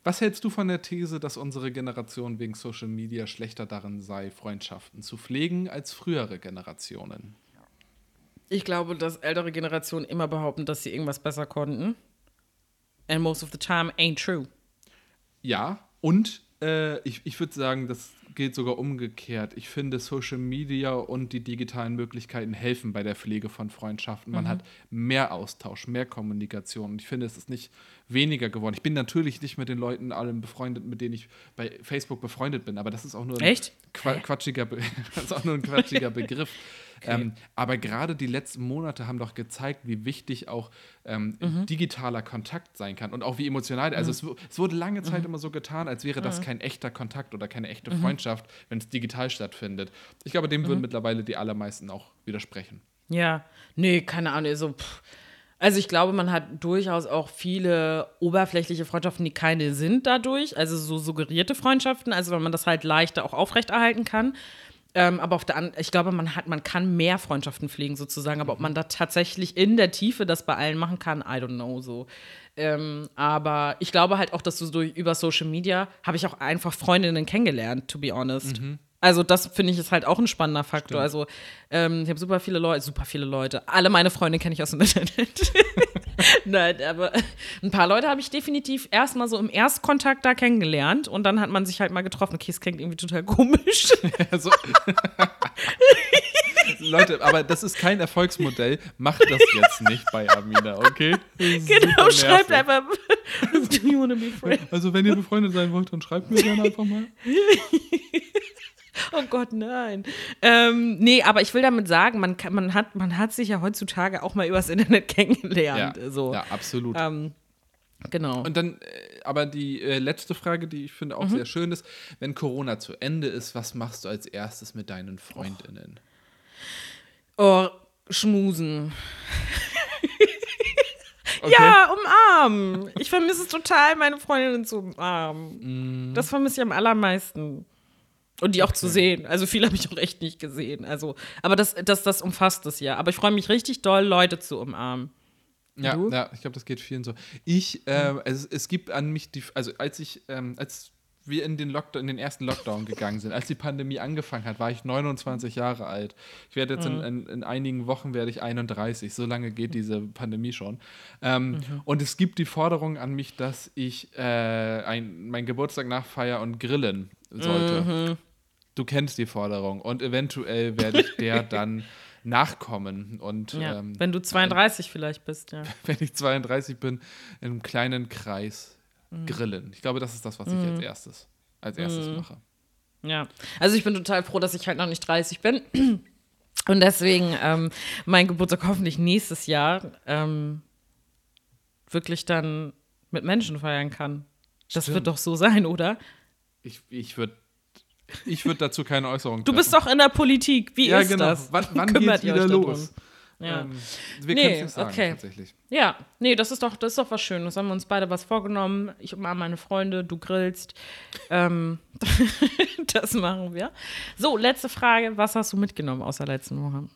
Was hältst du von der These, dass unsere Generation wegen Social Media schlechter darin sei, Freundschaften zu pflegen als frühere Generationen? Ich glaube, dass ältere Generationen immer behaupten, dass sie irgendwas besser konnten. And most of the time ain't true. Ja, und äh, ich ich würde sagen, das geht sogar umgekehrt. Ich finde, Social Media und die digitalen Möglichkeiten helfen bei der Pflege von Freundschaften. Man mhm. hat mehr Austausch, mehr Kommunikation. Und ich finde, es ist nicht weniger geworden. Ich bin natürlich nicht mit den Leuten allen befreundet, mit denen ich bei Facebook befreundet bin, aber das ist auch nur ein, Qua quatschiger, das ist auch nur ein quatschiger Begriff. Okay. Ähm, aber gerade die letzten Monate haben doch gezeigt, wie wichtig auch ähm, mhm. digitaler Kontakt sein kann und auch wie emotional. Also mhm. es, es, wurde lange Zeit mhm. immer so getan, als wäre das mhm. kein echter Kontakt oder keine echte mhm. Freundschaft, wenn es digital stattfindet. Ich glaube, dem würden mhm. mittlerweile die allermeisten auch widersprechen. Ja, nee, keine Ahnung. Also, also ich glaube, man hat durchaus auch viele oberflächliche Freundschaften, die keine sind dadurch. Also so suggerierte Freundschaften, also wenn man das halt leichter auch aufrechterhalten kann. Ähm, aber auf der anderen, ich glaube, man hat, man kann mehr Freundschaften pflegen sozusagen, aber ob man da tatsächlich in der Tiefe das bei allen machen kann, I don't know so. Ähm, aber ich glaube halt auch, dass du durch über Social Media habe ich auch einfach Freundinnen kennengelernt, to be honest. Mhm. Also das finde ich ist halt auch ein spannender Faktor. Stimmt. Also ähm, ich habe super viele Leute, super viele Leute. Alle meine Freunde kenne ich aus dem Internet. Nein, aber ein paar Leute habe ich definitiv erstmal so im Erstkontakt da kennengelernt und dann hat man sich halt mal getroffen. Okay, es klingt irgendwie total komisch. so. Leute, aber das ist kein Erfolgsmodell. Macht das jetzt nicht bei Amina, okay? Genau, schreibt einfach. Do you wanna be friends? Also, wenn ihr befreundet sein wollt, dann schreibt mir gerne einfach mal. Oh Gott, nein. Ähm, nee, aber ich will damit sagen, man, kann, man, hat, man hat sich ja heutzutage auch mal übers Internet kennengelernt. Ja, so. ja absolut. Ähm, genau. Und dann, äh, aber die äh, letzte Frage, die ich finde auch mhm. sehr schön ist, wenn Corona zu Ende ist, was machst du als erstes mit deinen Freundinnen? Oh, oh schmusen. Okay. Ja, umarmen. Ich vermisse es total, meine Freundinnen zu umarmen. Mm. Das vermisse ich am allermeisten. Und die auch okay. zu sehen. Also viel habe ich auch echt nicht gesehen. Also, aber das, das, das umfasst es ja. Aber ich freue mich richtig doll, Leute zu umarmen. Ja, ja, ich glaube, das geht vielen so. Ich, äh, es, es gibt an mich die, also als ich, ähm, als wir in den Lockdown, in den ersten Lockdown gegangen sind, als die Pandemie angefangen hat, war ich 29 Jahre alt. Ich werde jetzt mhm. in, in, in, einigen Wochen werde ich 31. So lange geht diese Pandemie schon. Ähm, mhm. Und es gibt die Forderung an mich, dass ich äh, ein, meinen Geburtstag nachfeiern und grillen sollte. Mhm. Du kennst die Forderung und eventuell werde ich der dann nachkommen. Und, ja, ähm, wenn du 32 ein, vielleicht bist, ja. Wenn ich 32 bin, in einem kleinen Kreis mhm. grillen. Ich glaube, das ist das, was ich als mhm. erstes, als erstes mhm. mache. Ja, also ich bin total froh, dass ich halt noch nicht 30 bin. Und deswegen ähm, mein Geburtstag hoffentlich nächstes Jahr ähm, wirklich dann mit Menschen feiern kann. Das Stimmt. wird doch so sein, oder? Ich, ich würde ich würde dazu keine Äußerung treffen. Du bist doch in der Politik. Wie ja, ist genau. das? Wann, wann geht's wieder los? Ja. Ähm, wir nee, können es sagen, okay. tatsächlich. Ja, nee, das ist doch, das ist doch was Schönes. Haben wir uns beide was vorgenommen. Ich umarme meine Freunde, du grillst. Ähm, das machen wir. So, letzte Frage. Was hast du mitgenommen aus der letzten Woche?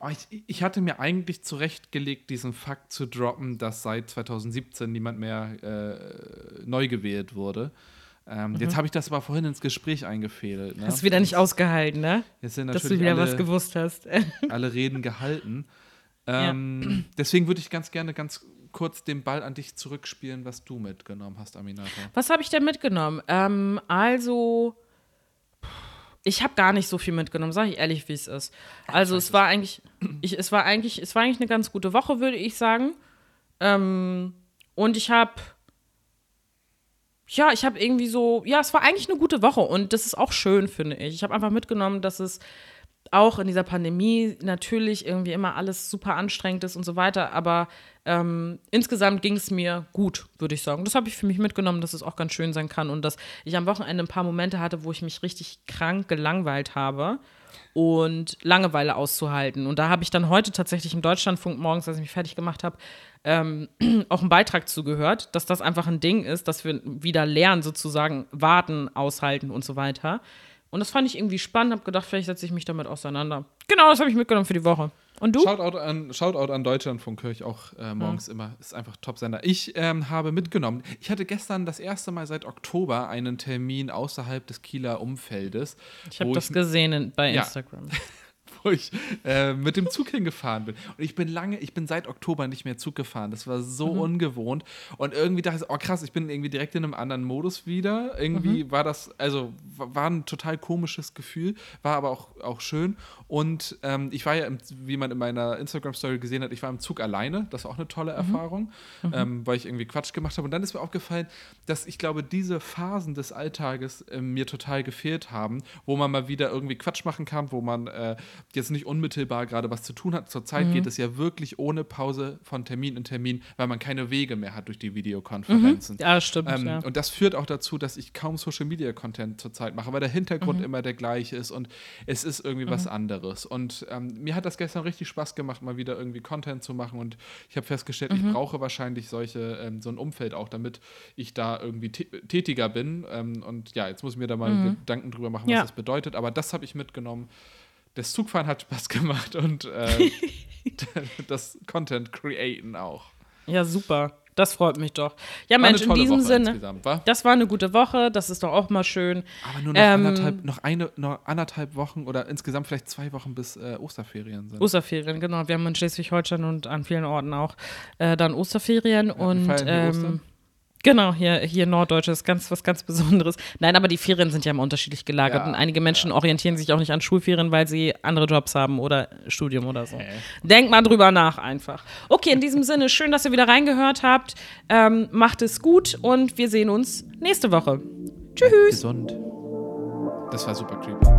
Oh, ich, ich, hatte mir eigentlich zurechtgelegt, diesen Fakt zu droppen, dass seit 2017 niemand mehr äh, neu gewählt wurde. Ähm, mhm. Jetzt habe ich das aber vorhin ins Gespräch eingefädelt. Ne? Hast du wieder nicht ausgehalten, ne? Jetzt sind Dass du wieder alle, was gewusst hast. alle Reden gehalten. Ähm, ja. Deswegen würde ich ganz gerne ganz kurz den Ball an dich zurückspielen, was du mitgenommen hast, Aminata. Was habe ich denn mitgenommen? Ähm, also, ich habe gar nicht so viel mitgenommen, sage ich ehrlich, wie es ist. Also, es war eigentlich, ich, es war eigentlich, es war eigentlich eine ganz gute Woche, würde ich sagen. Ähm, und ich habe ja, ich habe irgendwie so, ja, es war eigentlich eine gute Woche und das ist auch schön, finde ich. Ich habe einfach mitgenommen, dass es auch in dieser Pandemie natürlich irgendwie immer alles super anstrengend ist und so weiter. Aber ähm, insgesamt ging es mir gut, würde ich sagen. Das habe ich für mich mitgenommen, dass es auch ganz schön sein kann und dass ich am Wochenende ein paar Momente hatte, wo ich mich richtig krank gelangweilt habe und Langeweile auszuhalten. Und da habe ich dann heute tatsächlich im Deutschlandfunk morgens, als ich mich fertig gemacht habe, ähm, auch einen Beitrag zugehört, dass das einfach ein Ding ist, dass wir wieder lernen, sozusagen warten, aushalten und so weiter. Und das fand ich irgendwie spannend, habe gedacht, vielleicht setze ich mich damit auseinander. Genau, das habe ich mitgenommen für die Woche. Und du? Shoutout an, Shoutout an Deutschlandfunk höre ich auch äh, morgens mhm. immer. Ist einfach Top-Sender. Ich ähm, habe mitgenommen. Ich hatte gestern das erste Mal seit Oktober einen Termin außerhalb des Kieler Umfeldes. Ich habe das gesehen in, bei Instagram. Ja. wo ich äh, mit dem Zug hingefahren bin. Und ich bin lange, ich bin seit Oktober nicht mehr Zug gefahren. Das war so mhm. ungewohnt. Und irgendwie dachte ich, oh krass, ich bin irgendwie direkt in einem anderen Modus wieder. Irgendwie mhm. war das, also war ein total komisches Gefühl, war aber auch, auch schön. Und ähm, ich war ja, im, wie man in meiner Instagram-Story gesehen hat, ich war im Zug alleine. Das war auch eine tolle mhm. Erfahrung, mhm. ähm, weil ich irgendwie Quatsch gemacht habe. Und dann ist mir aufgefallen, dass ich glaube, diese Phasen des Alltages äh, mir total gefehlt haben, wo man mal wieder irgendwie Quatsch machen kann, wo man äh, jetzt nicht unmittelbar gerade was zu tun hat. Zurzeit mhm. geht es ja wirklich ohne Pause von Termin in Termin, weil man keine Wege mehr hat durch die Videokonferenzen. Mhm. Ja, stimmt. Ähm, ja. Und das führt auch dazu, dass ich kaum Social Media Content zurzeit mache, weil der Hintergrund mhm. immer der gleiche ist und es ist irgendwie was mhm. anderes. Und ähm, mir hat das gestern richtig Spaß gemacht, mal wieder irgendwie Content zu machen und ich habe festgestellt, ich mhm. brauche wahrscheinlich solche, ähm, so ein Umfeld auch, damit ich da irgendwie tätiger bin. Ähm, und ja, jetzt muss ich mir da mal mhm. Gedanken drüber machen, was ja. das bedeutet. Aber das habe ich mitgenommen das Zugfahren hat Spaß gemacht und äh, das Content createn auch. Ja, super. Das freut mich doch. Ja, Mensch, in diesem Woche Sinne, war? das war eine gute Woche, das ist doch auch mal schön. Aber nur noch, ähm, anderthalb, noch eine, noch anderthalb Wochen oder insgesamt vielleicht zwei Wochen bis äh, Osterferien sind. Osterferien, genau. Wir haben in Schleswig-Holstein und an vielen Orten auch äh, dann Osterferien ja, und ähm, Genau, hier, hier Norddeutsch ist ganz, was ganz Besonderes. Nein, aber die Ferien sind ja immer unterschiedlich gelagert ja, und einige Menschen ja. orientieren sich auch nicht an Schulferien, weil sie andere Jobs haben oder Studium oder so. Hey. Denkt mal drüber nach einfach. Okay, in diesem Sinne, schön, dass ihr wieder reingehört habt. Ähm, macht es gut und wir sehen uns nächste Woche. Tschüss. Gesund. Das war super creepy.